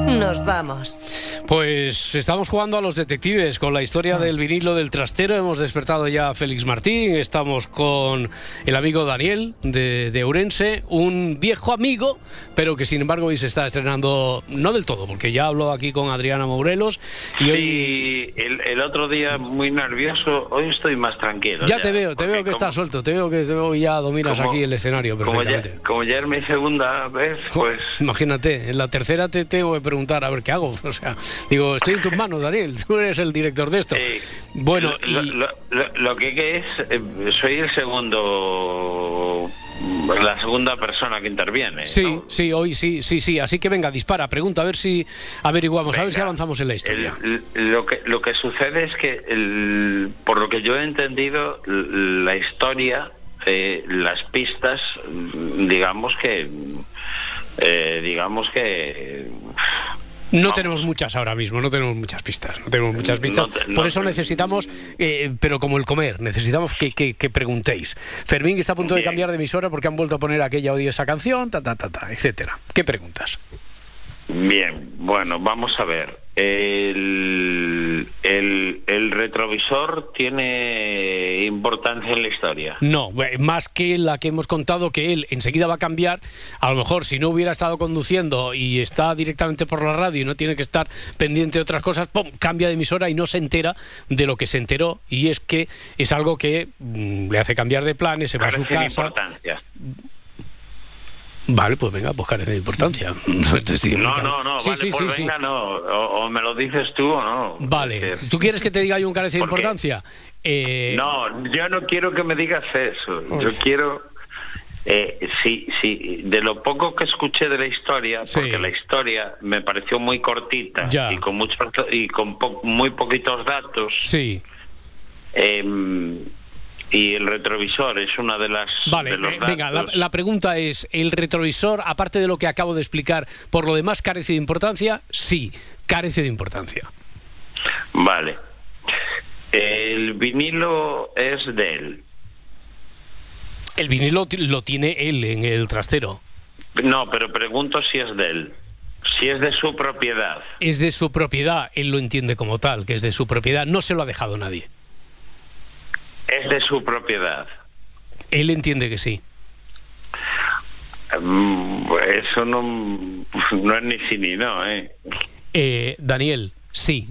nos vamos. Pues estamos jugando a los detectives con la historia del vinilo del trastero. Hemos despertado ya a Félix Martín. Estamos con el amigo Daniel de, de Ourense, un viejo amigo, pero que sin embargo hoy se está estrenando, no del todo, porque ya hablo aquí con Adriana Morelos. Y hoy Sí, el, el otro día muy nervioso, hoy estoy más tranquilo. ya te veo, te veo que estás suelto, te veo que te veo ya dominas como- aquí el escenario Como perfectamente. ya, como ya es mi segunda vez, pues Imagínate, en la tercera te tengo que preguntar a ver qué hago. O sea, digo, estoy en tus manos, Daniel. Tú eres el director de esto. Bueno, lo, y lo- lo- lo que es, eh, soy el segundo, la segunda persona que interviene. sí, sí, hoy sí, sí, sí. Así que venga, dispara, pregunta, a ver si averiguamos, a ver si Venga. avanzamos en la historia. El- lo que lo que sucede es que el- por lo que yo he entendido la historia eh, las pistas digamos que eh, digamos que No tenemos muchas ahora mismo, no tenemos muchas pistas, no tenemos muchas pistas. No te- Por eso necesitamos, eh, pero como el comer, necesitamos que, que- que preguntéis. Fermín está a punto de cambiar de emisora porque han vuelto a poner aquella odiosa canción, ta, ta, ta, ta, etcétera. ¿Qué preguntas? Bien, bueno, vamos a ver. El, el, el retrovisor tiene importancia en la historia. No, eh, más que la que hemos contado que él enseguida va a cambiar. A lo mejor si no hubiera estado conduciendo y está directamente por la radio y no tiene que estar pendiente de otras cosas, ¡pum! cambia de emisora y no se entera de lo que se enteró. Y es que es algo que mm, le hace cambiar de planes, se va a su casa. importancia. Vale, pues venga, pues carece de importancia. No, no, no, Sí, vale, sí, pues sí, sí. venga, no. O, o me lo dices tú o no. Vale, Es que- ¿tú quieres que te diga yo un carece de importancia? Eh, No, yo no quiero que me digas eso. Yo quiero. Eh, sí, sí, de lo poco que escuché de la historia, porque la historia me pareció muy cortita Ya. y con muchos y con po- muy poquitos datos. Sí. em, y el retrovisor es una de las. Vale, de los eh, venga, la, la pregunta es, ¿el retrovisor, aparte de lo que acabo de explicar, por lo demás carece de importancia? Sí, carece de importancia. Vale. El vinilo es de él. El vinilo lo tiene él en el trastero. No, pero pregunto si es de él. Si es de su propiedad. Es de su propiedad, él lo entiende como tal, que es de su propiedad, no se lo ha dejado nadie. Es de su propiedad. Él entiende que sí. Mm, Eso no, no es ni sí ni no, ¿eh? Eh, Daniel, sí.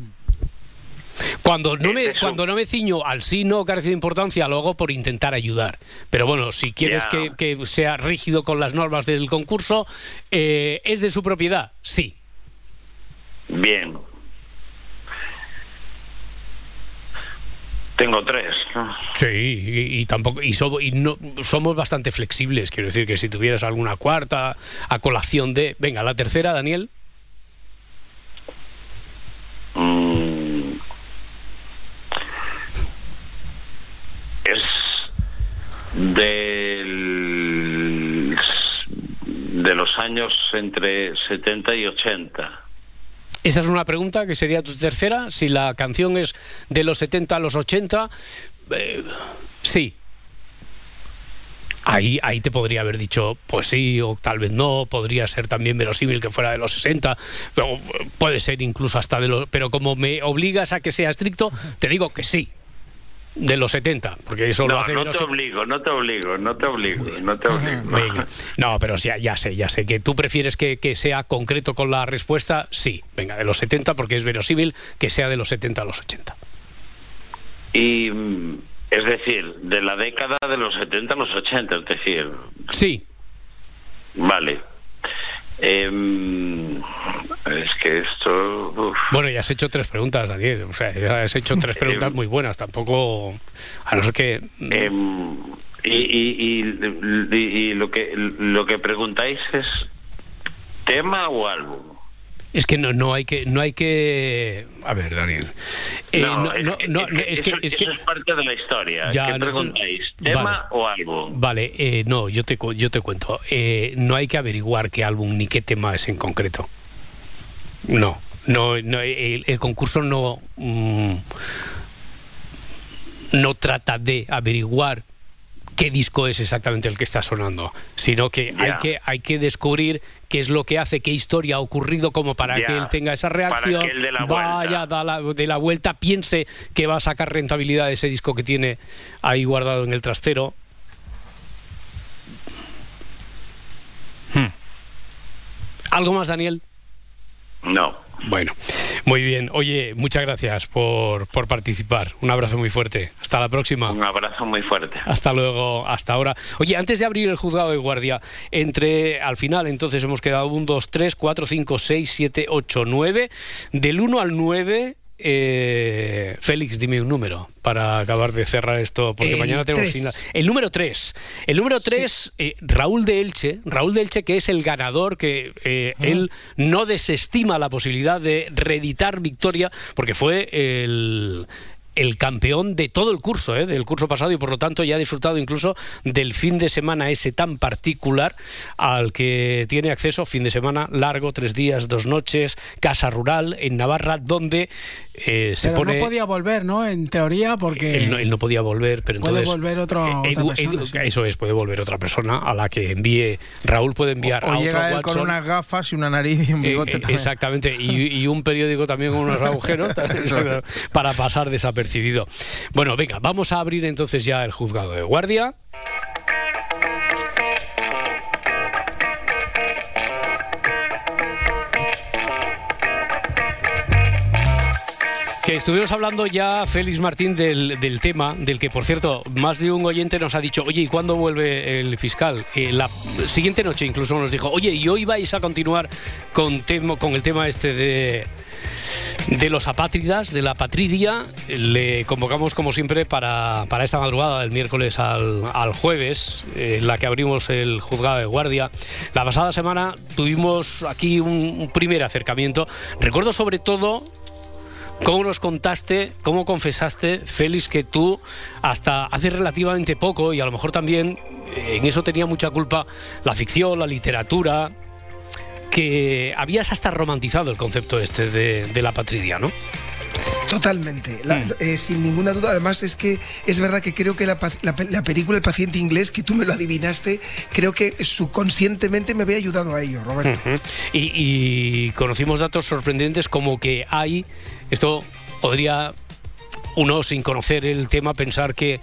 Cuando no, me, cuando no me ciño al sí no carece de importancia, lo hago por intentar ayudar. Pero bueno, si quieres que, que sea rígido con las normas del concurso, eh, ¿es de su propiedad? Sí. Bien. Tengo tres. ¿no? Sí, y, y tampoco y, so- y no, somos bastante flexibles. Quiero decir que si tuvieras alguna cuarta a colación de, venga, la tercera, Daniel. Mm. Es del, de los años entre 70 y 80. Esa es una pregunta que sería tu tercera. Si la canción es de los 70 a los 80, eh, sí. Ahí, ahí te podría haber dicho, pues sí, o tal vez no, podría ser también verosímil que fuera de los 60, pero puede ser incluso hasta de los... Pero como me obligas a que sea estricto, te digo que sí, de los 70, porque eso lo No, hace no te obligo, no te obligo, no te obligo, no te obligo. Venga. No, pero ya, ya sé, ya sé que tú prefieres que, que sea concreto con la respuesta. Sí, venga, de los 70, porque es verosímil que sea de los 70 a los 80. Y mm, es decir, de la década de los 70 a los 80, es decir. Sí. Vale. Em, es que esto. uf. Bueno, ya has hecho tres preguntas, Daniel. O sea, ya has hecho tres preguntas muy buenas. Tampoco. A no ser que. Em, y, y, y- y lo que lo que preguntáis es tema o álbum. Es que no, no hay que. No hay que. A ver, Daniel. Eh, no, es, no, que- no, es es que, que- es eso que- es parte de la historia. Ya, ¿Qué preguntáis? vale. ¿Tema o álbum? Vale, eh, no, yo te, yo te cuento. Eh, no hay que averiguar qué álbum ni qué tema es en concreto. No, no, no el, el concurso no, mm, no trata de averiguar qué disco es exactamente el que está sonando, sino que hay que hay que descubrir qué es lo que hace, qué historia ha ocurrido como para que él tenga esa reacción, la vaya da la- de la vuelta, piense que va a sacar rentabilidad de ese disco que tiene ahí guardado en el trastero. Hmm. ¿Algo más, Daniel? No. Bueno, muy bien. Oye, muchas gracias por, por participar. Un abrazo muy fuerte. Hasta la próxima. Un abrazo muy fuerte. Hasta luego, hasta ahora. Oye, antes de abrir el juzgado de guardia, entre al final entonces hemos quedado un 2, 3, 4, 5, 6, 7, 8, 9. Del 1 al 9, eh, Félix, dime un número para acabar de cerrar esto, porque El mañana tenemos final. El número 3. El número 3, Raúl de Elche. Raúl de Elche, que es el ganador, que eh, él no desestima la posibilidad de reeditar victoria, porque fue el el campeón de todo el curso, ¿eh? del curso pasado, y por lo tanto ya ha disfrutado incluso del fin de semana ese tan particular al que tiene acceso, fin de semana largo, tres días, dos noches, casa rural en Navarra, donde eh, se Pero pone... no podía volver, ¿no? En teoría, porque Él no, él no podía volver, pero puede entonces... volver otro, eh, otra persona, Edu- sí. Eso es, puede volver otra persona a la que envíe... Raúl puede enviar O a otro llega él con unas gafas y una nariz y un Eh, bigote eh, también. exactamente, y, y un periódico también con unos agujeros para pasar desapercibido. Bueno, venga, vamos a abrir entonces ya el juzgado de guardia. Estuvimos hablando ya, Félix Martín, del, del tema, del que, por cierto, más de un oyente nos ha dicho, oye, ¿y cuándo vuelve el fiscal? Eh, la siguiente noche incluso nos dijo, oye, ¿y hoy vais a continuar con, temo- con el tema este de, de los apátridas, de la patridia? Le convocamos, como siempre, para, para esta madrugada, del miércoles al, al jueves, eh, en la que abrimos el juzgado de guardia. La pasada semana tuvimos aquí un, un primer acercamiento. Recuerdo sobre todo ¿Cómo nos contaste, cómo confesaste, Félix, que tú hasta hace relativamente poco, y a lo mejor también eh, en eso tenía mucha culpa la ficción, la literatura, que habías hasta romantizado el concepto este de, de la patridia, ¿no? Totalmente, La- Mm. eh, sin ninguna duda. Además es que es verdad que creo que la, película El paciente inglés, que tú me lo adivinaste, creo que subconscientemente me había ayudado a ello, Roberto. Y conocimos datos sorprendentes como que hay, esto podría uno sin conocer el tema pensar que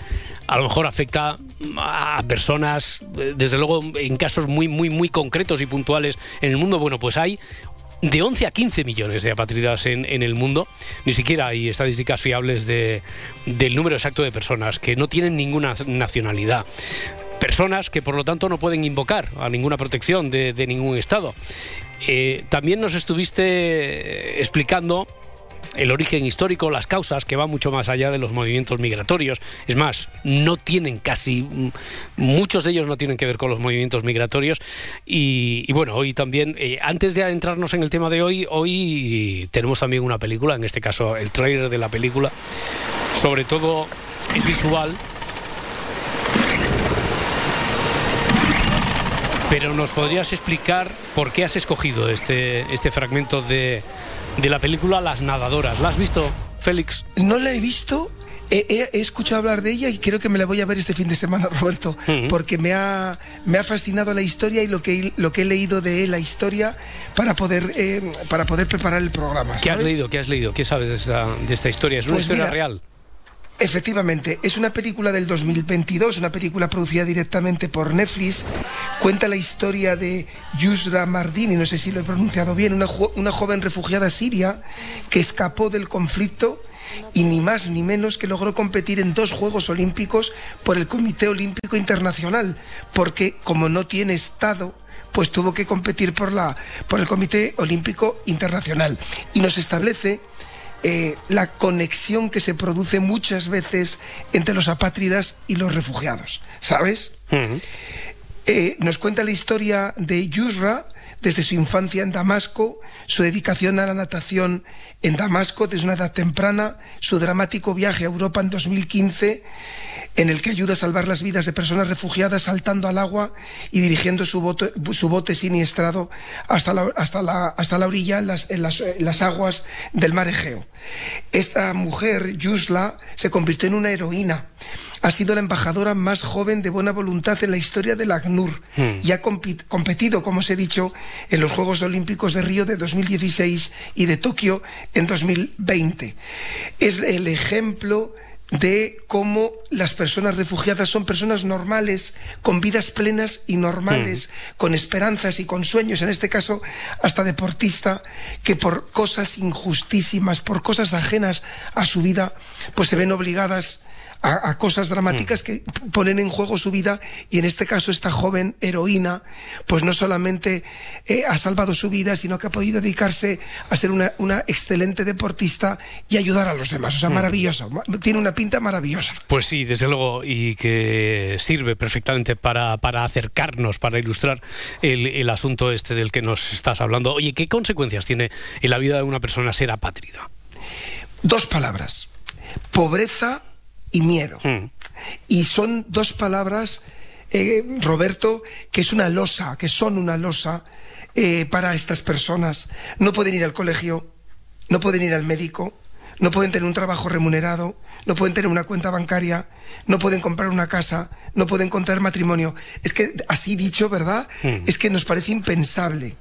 a lo mejor afecta a personas, desde luego en casos muy, muy, muy concretos y puntuales en el mundo. Bueno, pues hay de 11 a 15 millones de apátridas en, en el mundo. Ni siquiera hay estadísticas fiables de, del número exacto de personas que no tienen ninguna nacionalidad. Personas que por lo tanto no pueden invocar a ninguna protección de, de ningún Estado. Eh, también nos estuviste explicando el origen histórico, las causas, que va mucho más allá de los movimientos migratorios. Es más, no tienen casi, mm, muchos de ellos no tienen que ver con los movimientos migratorios. Y, bueno, hoy también, eh, antes de adentrarnos en el tema de hoy, hoy tenemos también una película, en este caso el trailer de la película. Sobre todo es visual. Pero nos podrías explicar por qué has escogido este, este fragmento de, de la película Las Nadadoras. ¿La has visto, Félix? No la he visto. He, he- escuchado hablar de ella y creo que me la voy a ver este fin de semana, Roberto, porque me ha, me ha fascinado la historia y lo que, lo que he leído de la historia para poder, eh, para poder preparar el programa. ¿Qué has leído? ¿Qué has leído? ¿Qué sabes de esta, de esta historia? ¿Es una Pues historia mira, real? Efectivamente, es una película del 2022, una película producida directamente por Netflix. Cuenta la historia de Yusra Mardini, no sé si lo he pronunciado bien, una, una joven refugiada siria que escapó del conflicto y ni más ni menos que logró competir en dos Juegos Olímpicos por el Comité Olímpico Internacional, porque como no tiene Estado, pues tuvo que competir por, la, por el Comité Olímpico Internacional. Y nos establece eh, la conexión que se produce muchas veces entre los apátridas y los refugiados, ¿sabes? Eh, nos cuenta la historia de Yusra desde su infancia en Damasco, su dedicación a la natación en Damasco desde una edad temprana, su dramático viaje a Europa en 2015, en el que ayuda a salvar las vidas de personas refugiadas saltando al agua y dirigiendo su bote, su bote siniestrado hasta la, hasta la, hasta la orilla en las, en las- en las aguas del mar Egeo. Esta mujer, Yusla, se convirtió en una heroína. Ha sido la embajadora más joven de buena voluntad en la historia del ACNUR y ha competido, como os he dicho, en los Juegos Olímpicos de Río de 2016 y de Tokio en 2020. Es el ejemplo de cómo las personas refugiadas son personas normales, con vidas plenas y normales, con esperanzas y con sueños, en este caso hasta deportista, que por cosas injustísimas, por cosas ajenas a su vida, pues se ven obligadas a, a cosas dramáticas que ponen en juego su vida y en este caso esta joven heroína pues no solamente eh, ha salvado su vida sino que ha podido dedicarse a ser una, una excelente deportista y ayudar a los demás o sea Mm. maravilloso ma- tiene una pinta maravillosa Pues sí, desde luego, y que sirve perfectamente para, para acercarnos, para ilustrar el, el asunto este del que nos estás hablando. Oye, ¿qué consecuencias tiene en la vida de una persona ser apátrida? dos palabras pobreza y miedo y son dos palabras eh, Roberto que es una losa que son una losa eh, para estas personas no pueden ir al colegio no pueden ir al médico no pueden tener un trabajo remunerado, no pueden tener una cuenta bancaria, no pueden comprar una casa, no pueden contraer matrimonio. Es que, así dicho, ¿verdad? Es que nos parece impensable.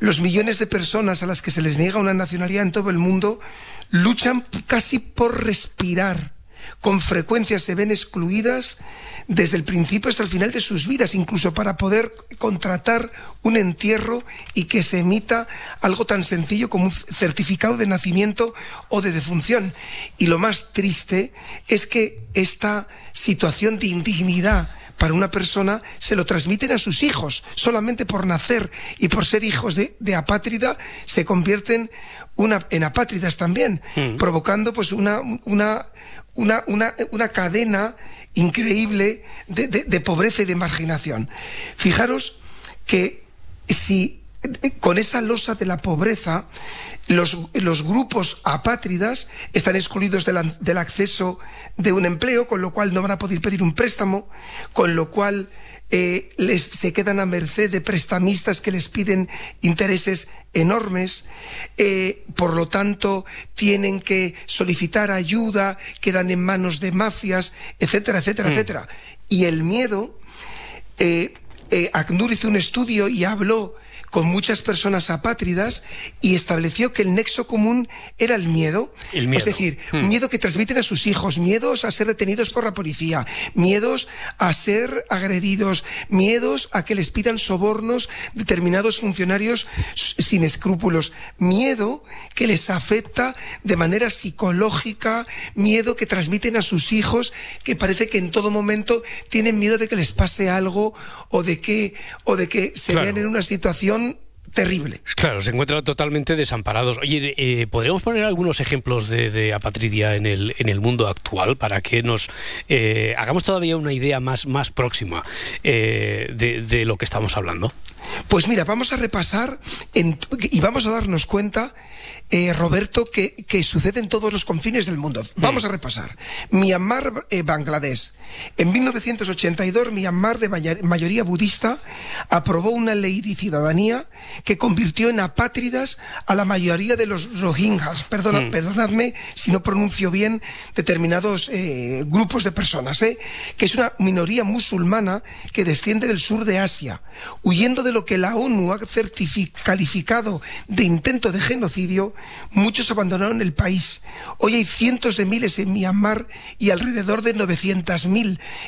Los millones de personas a las que se les niega una nacionalidad en todo el mundo luchan casi por respirar. Con frecuencia se ven excluidas desde el principio hasta el final de sus vidas, incluso para poder contratar un entierro y que se emita algo tan sencillo como un certificado de nacimiento o de defunción. Y lo más triste es que esta situación de indignidad para una persona se lo transmiten a sus hijos. Solamente por nacer y por ser hijos de, de apátrida se convierten una, en apátridas también, provocando pues una, una, una, una, una cadena increíble de, de- pobreza y de marginación. Fijaros que si eh, con esa losa de la pobreza los, los grupos apátridas están excluidos del acceso de un empleo, con lo cual no van a poder pedir un préstamo, con lo cual eh, les, se quedan a merced de prestamistas que les piden intereses enormes, eh, por lo tanto tienen que solicitar ayuda, quedan en manos de mafias, etcétera, etcétera, etcétera. Y el miedo eh, eh, ACNUR hizo un estudio y habló con muchas personas apátridas y estableció que el nexo común era el miedo. El miedo. Es decir, Hmm. miedo que transmiten a sus hijos, miedos a ser detenidos por la policía, miedos a ser agredidos, miedos a que les pidan sobornos determinados funcionarios sin escrúpulos, miedo que les afecta de manera psicológica, miedo que transmiten a sus hijos que parece que en todo momento tienen miedo de que les pase algo o de que o de que se Claro. vean en una situación terrible. Claro, se encuentran totalmente desamparados. Oye, eh, ¿podríamos poner algunos ejemplos de, de apatridia en el, en el mundo actual para que nos eh, hagamos todavía una idea más, más próxima eh, de, de lo que estamos hablando? Pues mira, vamos a repasar en- y vamos a darnos cuenta Roberto, que, que, sucede en todos los confines del mundo. Vamos a repasar. Myanmar, Bangladesh. En 1982, Myanmar, de mayoría budista, aprobó una ley de ciudadanía que convirtió en apátridas a la mayoría de los rohingyas. Perdona, mm. Perdonadme si no pronuncio bien determinados eh, grupos de personas, ¿eh? que es una minoría musulmana que desciende del sur de Asia, huyendo de lo que la ONU ha calificado de intento de genocidio muchos abandonaron el país. Hoy hay cientos de miles en Myanmar y alrededor de 900.000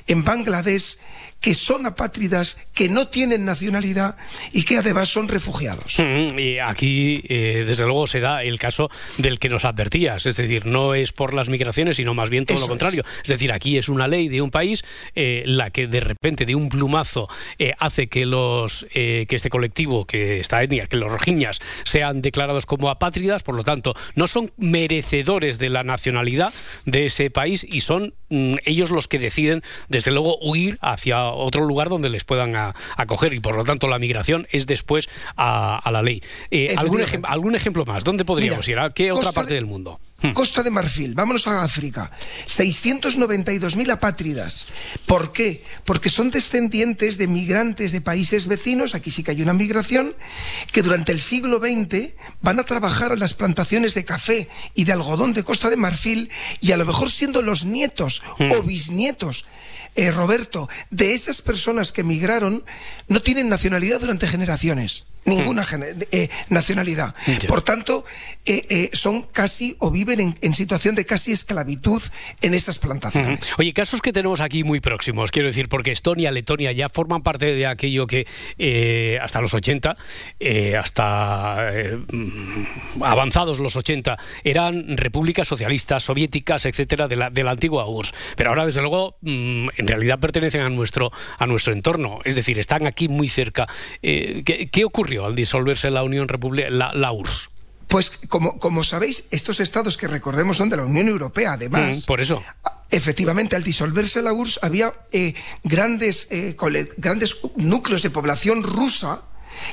en Bangladesh que son apátridas, que no tienen nacionalidad y que además son refugiados. Mm, y aquí, eh, desde luego, se da el caso del que nos advertías, es decir, no es por las migraciones, sino más bien todo lo contrario. Es. decir, aquí es una ley de un país eh, la que de repente, de un plumazo, eh, hace que los que este colectivo, que esta etnia, que los rojiñas, sean declarados como apátridas, por lo tanto, no son merecedores de la nacionalidad de ese país y son mm, ellos los que deciden, desde luego, huir hacia otro lugar donde les puedan acoger y por lo tanto la migración es después a, la ley. Eh, ¿algún, ¿algún, ejemplo más? ¿Dónde podríamos ir? ¿A qué otra parte del mundo? Hmm. Costa de Marfil, vámonos a África. 692.000 apátridas. ¿Por qué? Porque son descendientes de migrantes de países vecinos, aquí sí que hay una migración, que durante el siglo XX van a trabajar en las plantaciones de café y de algodón de Costa de Marfil y a lo mejor siendo los nietos hmm. o bisnietos eh, Roberto, de esas personas que emigraron, no tienen nacionalidad durante generaciones ninguna eh, nacionalidad. Por tanto, eh, eh, son casi o viven en, situación de casi esclavitud en esas plantaciones. Oye, casos que tenemos aquí muy próximos, quiero decir, porque Estonia, Letonia ya forman parte de aquello que hasta los 80, hasta avanzados los 80, eran repúblicas socialistas, soviéticas, etcétera, de la, de la antigua URSS. Pero ahora, desde luego, mm, en realidad pertenecen a nuestro, a nuestro entorno. Es decir, están aquí muy cerca. ¿qué, ¿Qué ocurre? Al disolverse la Unión República, la, URSS? Pues como, como sabéis, estos estados que recordemos son de la Unión Europea, además. Mm, por eso. Efectivamente, al disolverse la URSS había eh, grandes, eh, grandes núcleos de población rusa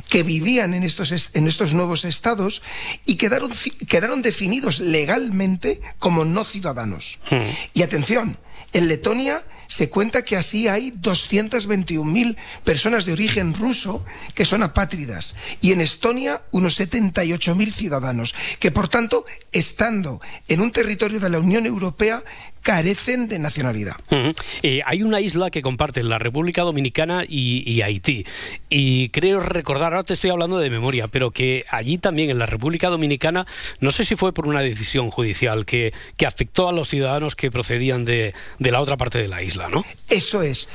que vivían en estos, en estos nuevos estados y quedaron, quedaron definidos legalmente como no ciudadanos. Mm. Y atención, en Letonia se cuenta que así hay 221.000 personas de origen ruso que son apátridas y en Estonia unos 78.000 ciudadanos, que por tanto, estando en un territorio de la Unión Europea, carecen de nacionalidad. Eh, hay una isla que comparten la República Dominicana y, Haití. Y creo recordar, ahora te estoy hablando de memoria, pero que allí también en la República Dominicana, no sé si fue por una decisión judicial que, que afectó a los ciudadanos que procedían de, de la otra parte de la isla, ¿no? Eso es.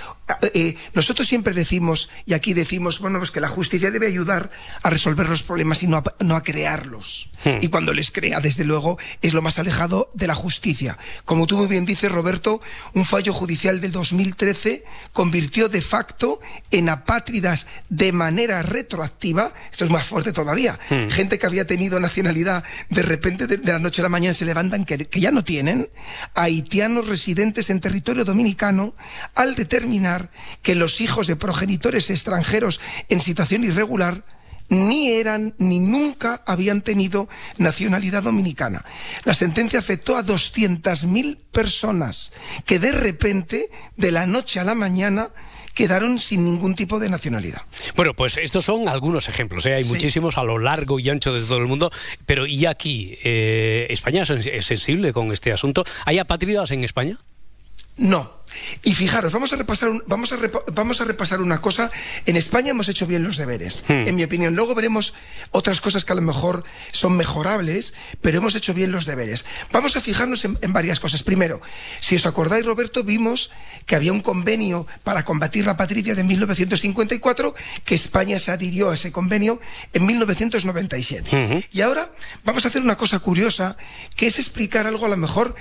Eh, nosotros siempre decimos, y aquí decimos, bueno, pues que la justicia debe ayudar a resolver los problemas y no a, crearlos. Hmm. Y cuando les crea, desde luego, es lo más alejado de la justicia. Como tú muy bien dices, Roberto, un fallo judicial del 2013 convirtió de facto en apátridas de manera retroactiva, esto es más fuerte todavía, hmm. gente que había tenido nacionalidad, de repente de, la noche a la mañana se levantan que, que ya no tienen, haitianos residentes en territorio dominicano, al determinar que los hijos de progenitores extranjeros en situación irregular ni eran ni nunca habían tenido nacionalidad dominicana. La sentencia afectó a 200.000 personas que de repente, de la noche a la mañana, quedaron sin ningún tipo de nacionalidad. Bueno, pues estos son algunos ejemplos, ¿eh? hay muchísimos a lo largo y ancho de todo el mundo, pero ¿y aquí? Eh, ¿España es sensible con este asunto? ¿Hay apátridas en España? No, y fijaros, vamos a repasar, vamos, a vamos a repasar una cosa. En España hemos hecho bien los deberes, hmm. en mi opinión. Luego veremos otras cosas que a lo mejor son mejorables, pero hemos hecho bien los deberes. Vamos a fijarnos en, varias cosas. Primero, si os acordáis, Roberto, vimos que había un convenio para combatir la patria de 1954, que España se adhirió a ese convenio en 1997. Y ahora vamos a hacer una cosa curiosa, que es explicar algo a lo mejor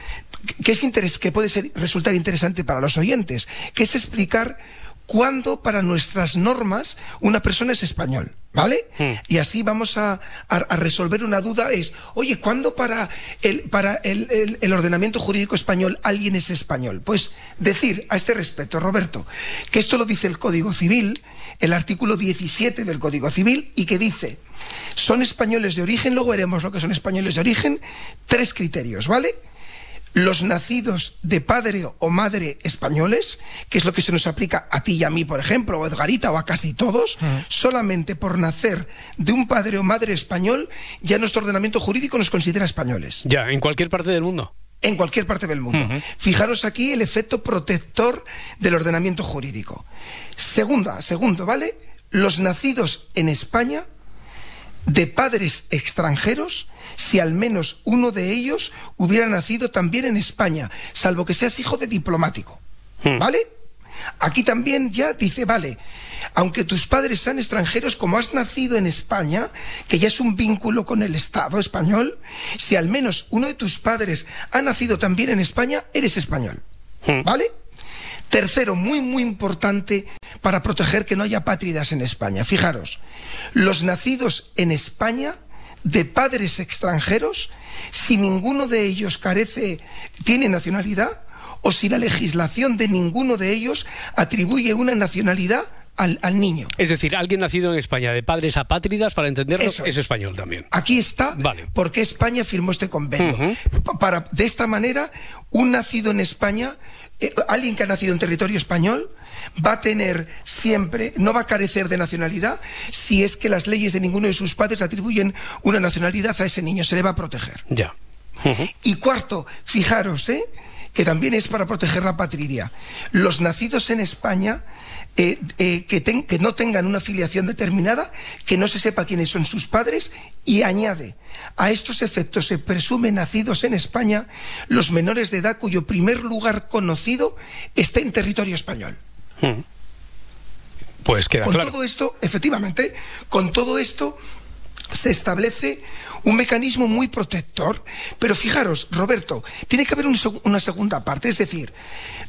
que, es que puede ser, resultar interesante para los oyentes, que es explicar cuándo para nuestras normas una persona es español. ¿Vale? Y así vamos a, a- a resolver una duda. Es, oye, ¿cuándo para, el, para el, el- el ordenamiento jurídico español alguien es español? Pues decir a este respecto, Roberto, que esto lo dice el Código Civil, el artículo 17 del Código Civil, y que dice, son españoles de origen, luego veremos lo que son españoles de origen, tres criterios, ¿vale? Los nacidos de padre o madre españoles, que es lo que se nos aplica a ti y a mí, por ejemplo, o a Edgarita o a casi todos, solamente por nacer de un padre o madre español, ya nuestro ordenamiento jurídico nos considera españoles. Ya, en cualquier parte del mundo. En cualquier parte del mundo. Fijaros aquí el efecto protector del ordenamiento jurídico. Segunda, segundo, ¿vale? Los nacidos en España de padres extranjeros si al menos uno de ellos hubiera nacido también en España, salvo que seas hijo de diplomático. ¿Vale? Aquí también ya dice, vale, aunque tus padres sean extranjeros, como has nacido en España, que ya es un vínculo con el Estado español, si al menos uno de tus padres ha nacido también en España, eres español. ¿Vale? Tercero, muy, muy importante para proteger que no haya pátridas en España. Fijaros, los nacidos en España de padres extranjeros, si ninguno de ellos carece, tiene nacionalidad, o si la legislación de ninguno de ellos atribuye una nacionalidad al, al niño. Es decir, alguien nacido en España de padres apátridas, para entenderlo, Eso es es. español también. Aquí está Vale. por qué España firmó este convenio. Pa- Para, de esta manera, un nacido en España, eh, alguien que ha nacido en territorio español, va a tener siempre, no va a carecer de nacionalidad si es que las leyes de ninguno de sus padres atribuyen una nacionalidad a ese niño, se le va a proteger. Ya. Y cuarto, fijaros, ¿eh? que también es para proteger la patria. Los nacidos en España eh, eh, que, ten- que no tengan una filiación determinada, que no se sepa quiénes son sus padres, y añade, a estos efectos se presume nacidos en España los menores de edad cuyo primer lugar conocido esté en territorio español. Pues queda con claro. todo esto, efectivamente, con todo esto se establece un mecanismo muy protector. Pero fijaros, Roberto, tiene que haber un seg- una segunda parte. Es decir,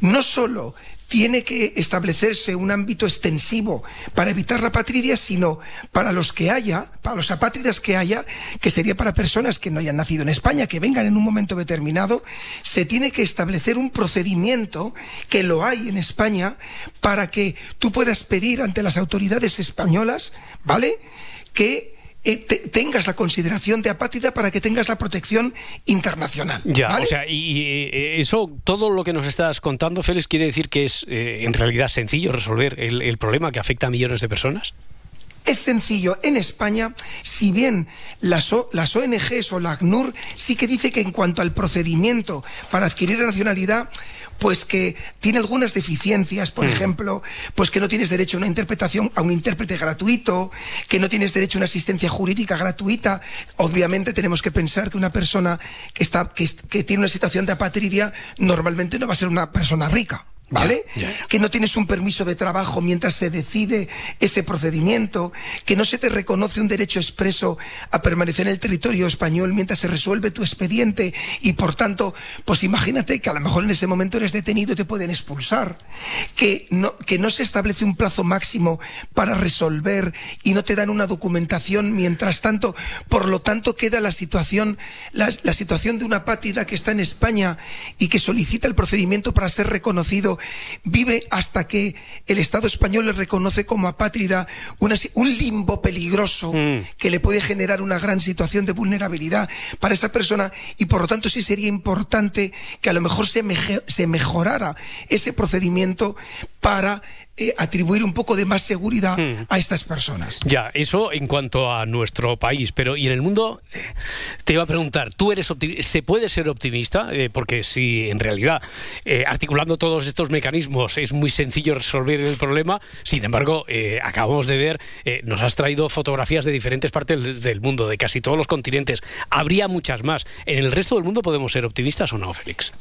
no solo tiene que establecerse un ámbito extensivo para evitar la patria, sino para los que haya, para los apátridas que haya, que sería para personas que no hayan nacido en España, que vengan en un momento determinado, se tiene que establecer un procedimiento que lo hay en España para que tú puedas pedir ante las autoridades españolas, ¿vale? Que eh, te- tengas la consideración de apátrida para que tengas la protección internacional. Ya, ¿vale? o sea, y, y, eh, eso, todo lo que nos estás contando, Félix, quiere decir que es eh, en realidad sencillo resolver el, el problema que afecta a millones de personas. Es sencillo. En España, si bien las, O- las ONGs o la ACNUR sí que dice que en cuanto al procedimiento para adquirir la nacionalidad, pues que tiene algunas deficiencias, por ejemplo, pues que no tienes derecho a una interpretación, a un intérprete gratuito, que no tienes derecho a una asistencia jurídica gratuita. Obviamente tenemos que pensar que una persona que está, que, que tiene una situación de apatridia normalmente no va a ser una persona rica. ¿Vale? Que no tienes un permiso de trabajo mientras se decide ese procedimiento, que no se te reconoce un derecho expreso a permanecer en el territorio español mientras se resuelve tu expediente y por tanto, pues imagínate que a lo mejor en ese momento eres detenido y te pueden expulsar, que no, que no se establece un plazo máximo para resolver y no te dan una documentación mientras tanto, por lo tanto queda la situación, la, la situación de una apátrida que está en España y que solicita el procedimiento para ser reconocido, vive hasta que el Estado español le reconoce como apátrida una un limbo peligroso que le puede generar una gran situación de vulnerabilidad para esa persona y por lo tanto sí sería importante que a lo mejor se, meje- se mejorara ese procedimiento para eh, atribuir un poco de más seguridad a estas personas. Ya, eso en cuanto a nuestro país, pero ¿y en el mundo? Eh, Te iba a preguntar, ¿tú eres ¿se puede ser optimista? Eh, porque si en realidad eh, articulando todos estos mecanismos es muy sencillo resolver el problema, sin embargo, acabamos de ver, nos has traído fotografías de diferentes partes del- del mundo, de casi todos los continentes. Habría muchas más. ¿En el resto del mundo podemos ser optimistas o no, Félix?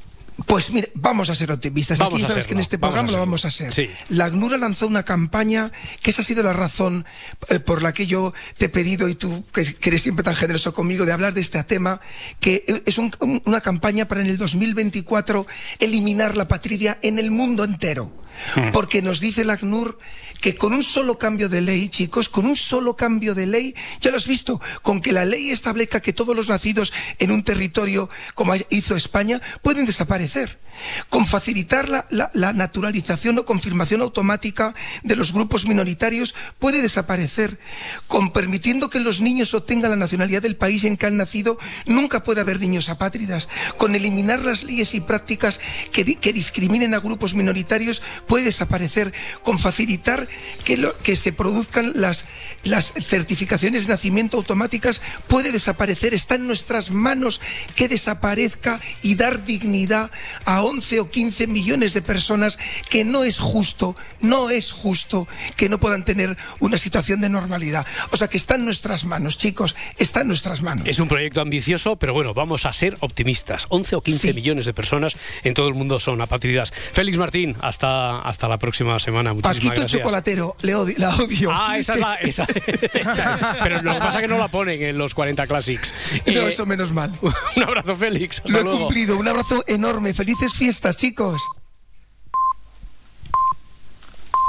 Pues mire, vamos a ser optimistas. Vamos Aquí sabes que en este vamos programa lo vamos a. Sí. La ACNUR lanzó una campaña, que esa ha sido la razón eh, por la que yo te he pedido, y tú que, que eres siempre tan generoso conmigo, de hablar de este tema, que eh, es un- un- una campaña para en el 2024 eliminar la patria en el mundo entero. Hmm. Porque nos dice el ACNUR que con un solo cambio de ley, chicos, con un solo cambio de ley, ya lo has visto, con que la ley establezca que todos los nacidos en un territorio, como hizo España, pueden desaparecer con facilitar la, la, naturalización o confirmación automática de los grupos minoritarios puede desaparecer, con permitiendo que los niños obtengan la nacionalidad del país en que han nacido, nunca puede haber niños apátridas, con eliminar las leyes y prácticas que, que discriminen a grupos minoritarios puede desaparecer, con facilitar que, lo, que se produzcan las, las certificaciones de nacimiento automáticas puede desaparecer, está en nuestras manos que desaparezca y dar dignidad a 11 o 15 millones de personas que no es justo, no es justo que no puedan tener una situación de normalidad. O sea que está en nuestras manos, chicos, está en nuestras manos. Es un proyecto ambicioso, pero bueno, vamos a ser optimistas. 11 o 15 sí. millones de personas en todo el mundo son apátridas. Félix Martín, hasta, hasta la próxima semana. Muchísimas Paquito gracias. el chocolatero, le odio, la odio. Ah, esa es la... Esa, esa. Pero lo que pasa es que no la ponen en los 40 Classics. No, eh, eso menos mal. Un abrazo, Félix. Hasta lo he luego. cumplido. Un abrazo enorme. Felices fiestas, chicos.